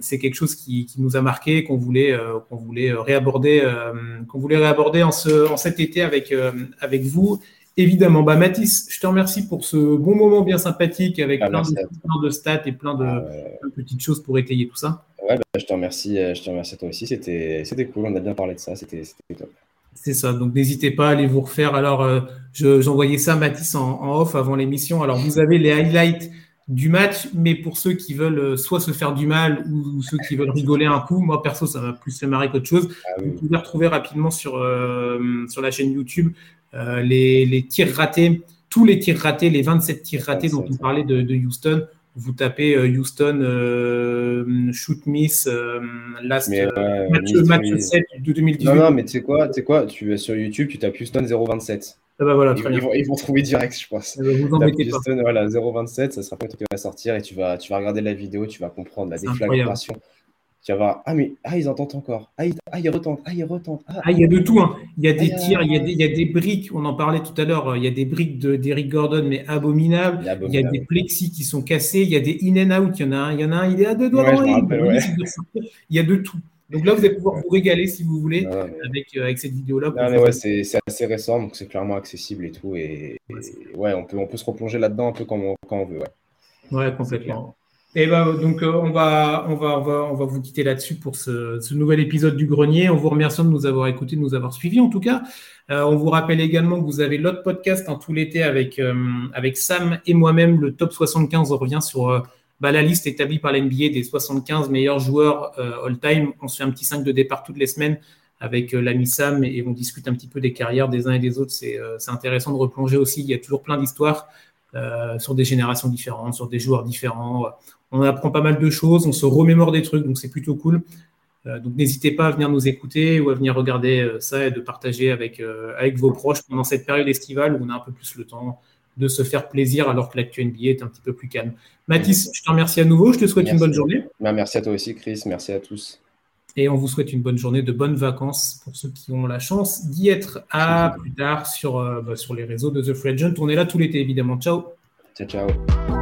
[SPEAKER 1] c'est quelque chose qui, qui, nous a marqué, qu'on voulait, qu'on voulait réaborder, qu'on voulait réaborder en, ce, en cet été avec, avec vous. Évidemment, bah, Mathis, je te remercie pour ce bon moment bien sympathique avec ah, plein, de, stats et plein de, ah, petites choses pour étayer tout ça.
[SPEAKER 2] Ouais, bah, je te remercie, euh, je te remercie toi aussi. C'était cool, on a bien parlé de ça, c'était top.
[SPEAKER 1] C'est ça, donc n'hésitez pas à aller vous refaire. Alors, euh, j'envoyais ça Mathis en, off avant l'émission. Alors, vous avez les highlights du match, mais pour ceux qui veulent euh, soit se faire du mal ou, ceux qui veulent rigoler un coup, moi perso, ça va plus se marrer qu'autre chose. Ah vous pouvez retrouver rapidement sur, sur la chaîne YouTube euh, les, tirs ratés, tous les tirs ratés, les 27 tirs ratés dont on parlait de, Houston, vous tapez euh, Houston euh, shoot miss last
[SPEAKER 2] match, 7 de 2018. Non, non, mais tu sais quoi, tu sais quoi, tu sur YouTube, tu tapes Houston 027.
[SPEAKER 1] Ah bah voilà,
[SPEAKER 2] ils, Vont, ils, vont, trouver direct, je pense.
[SPEAKER 1] Eh ben, vous embêtez
[SPEAKER 2] Houston, pas. Voilà, 027, ça sera pas tout qui va sortir et tu vas, tu vas regarder la vidéo, tu vas comprendre la déflagration tu vas voir, ah, mais ah, ils entendent encore. Ah, ils, ah, retentent. Ah, ils retentent.
[SPEAKER 1] Ah, ah, il y a de tout. Hein. Il y a des tirs, il y a des, il y a des briques. On en parlait tout à l'heure. Il y a des briques d'Eric Gordon, mais abominables. Il y a des plexis qui sont cassés. Il y a des in and out. Il y en a un, il y en a un, il est à deux doigts. il, y a de tout. Donc là, vous allez pouvoir vous régaler si vous voulez avec, euh, avec cette vidéo-là.
[SPEAKER 2] Ouais, c'est assez récent, donc c'est clairement accessible et tout. Et, ouais, on peut, on peut se replonger là-dedans un peu quand on, quand on veut. Ouais,
[SPEAKER 1] ouais complètement. Et ben, donc, euh, on, va, on, va, on, va, on va vous quitter là-dessus pour ce, ce, nouvel épisode du Grenier. On vous remercie de nous avoir écoutés, de nous avoir suivis en tout cas. Euh, on vous rappelle également que vous avez l'autre podcast en tout l'été avec, euh, avec Sam et moi-même. Le top 75 on revient sur bah, la liste établie par l'NBA des 75 meilleurs joueurs all-time. On se fait un petit 5 de départ toutes les semaines avec l'ami Sam et on discute un petit peu des carrières des uns et des autres. C'est intéressant de replonger aussi. Il y a toujours plein d'histoires. sur des générations différentes, sur des joueurs différents on apprend pas mal de choses, on se remémore des trucs, donc c'est plutôt cool. Euh, donc n'hésitez pas à venir nous écouter ou à venir regarder euh, ça et de partager avec, euh, avec vos proches pendant cette période estivale où on a un peu plus le temps de se faire plaisir alors que l'actu NBA est un petit peu plus calme. Mathis, je te remercie à nouveau, je te souhaite une bonne journée.
[SPEAKER 2] Bah, merci à toi aussi Chris, merci à tous.
[SPEAKER 1] Et on vous souhaite une bonne journée, de bonnes vacances pour ceux qui ont la chance d'y être. À plus tard sur, bah, sur les réseaux de The Free Agent. On est là tout l'été évidemment. Ciao.
[SPEAKER 2] Ciao, ciao.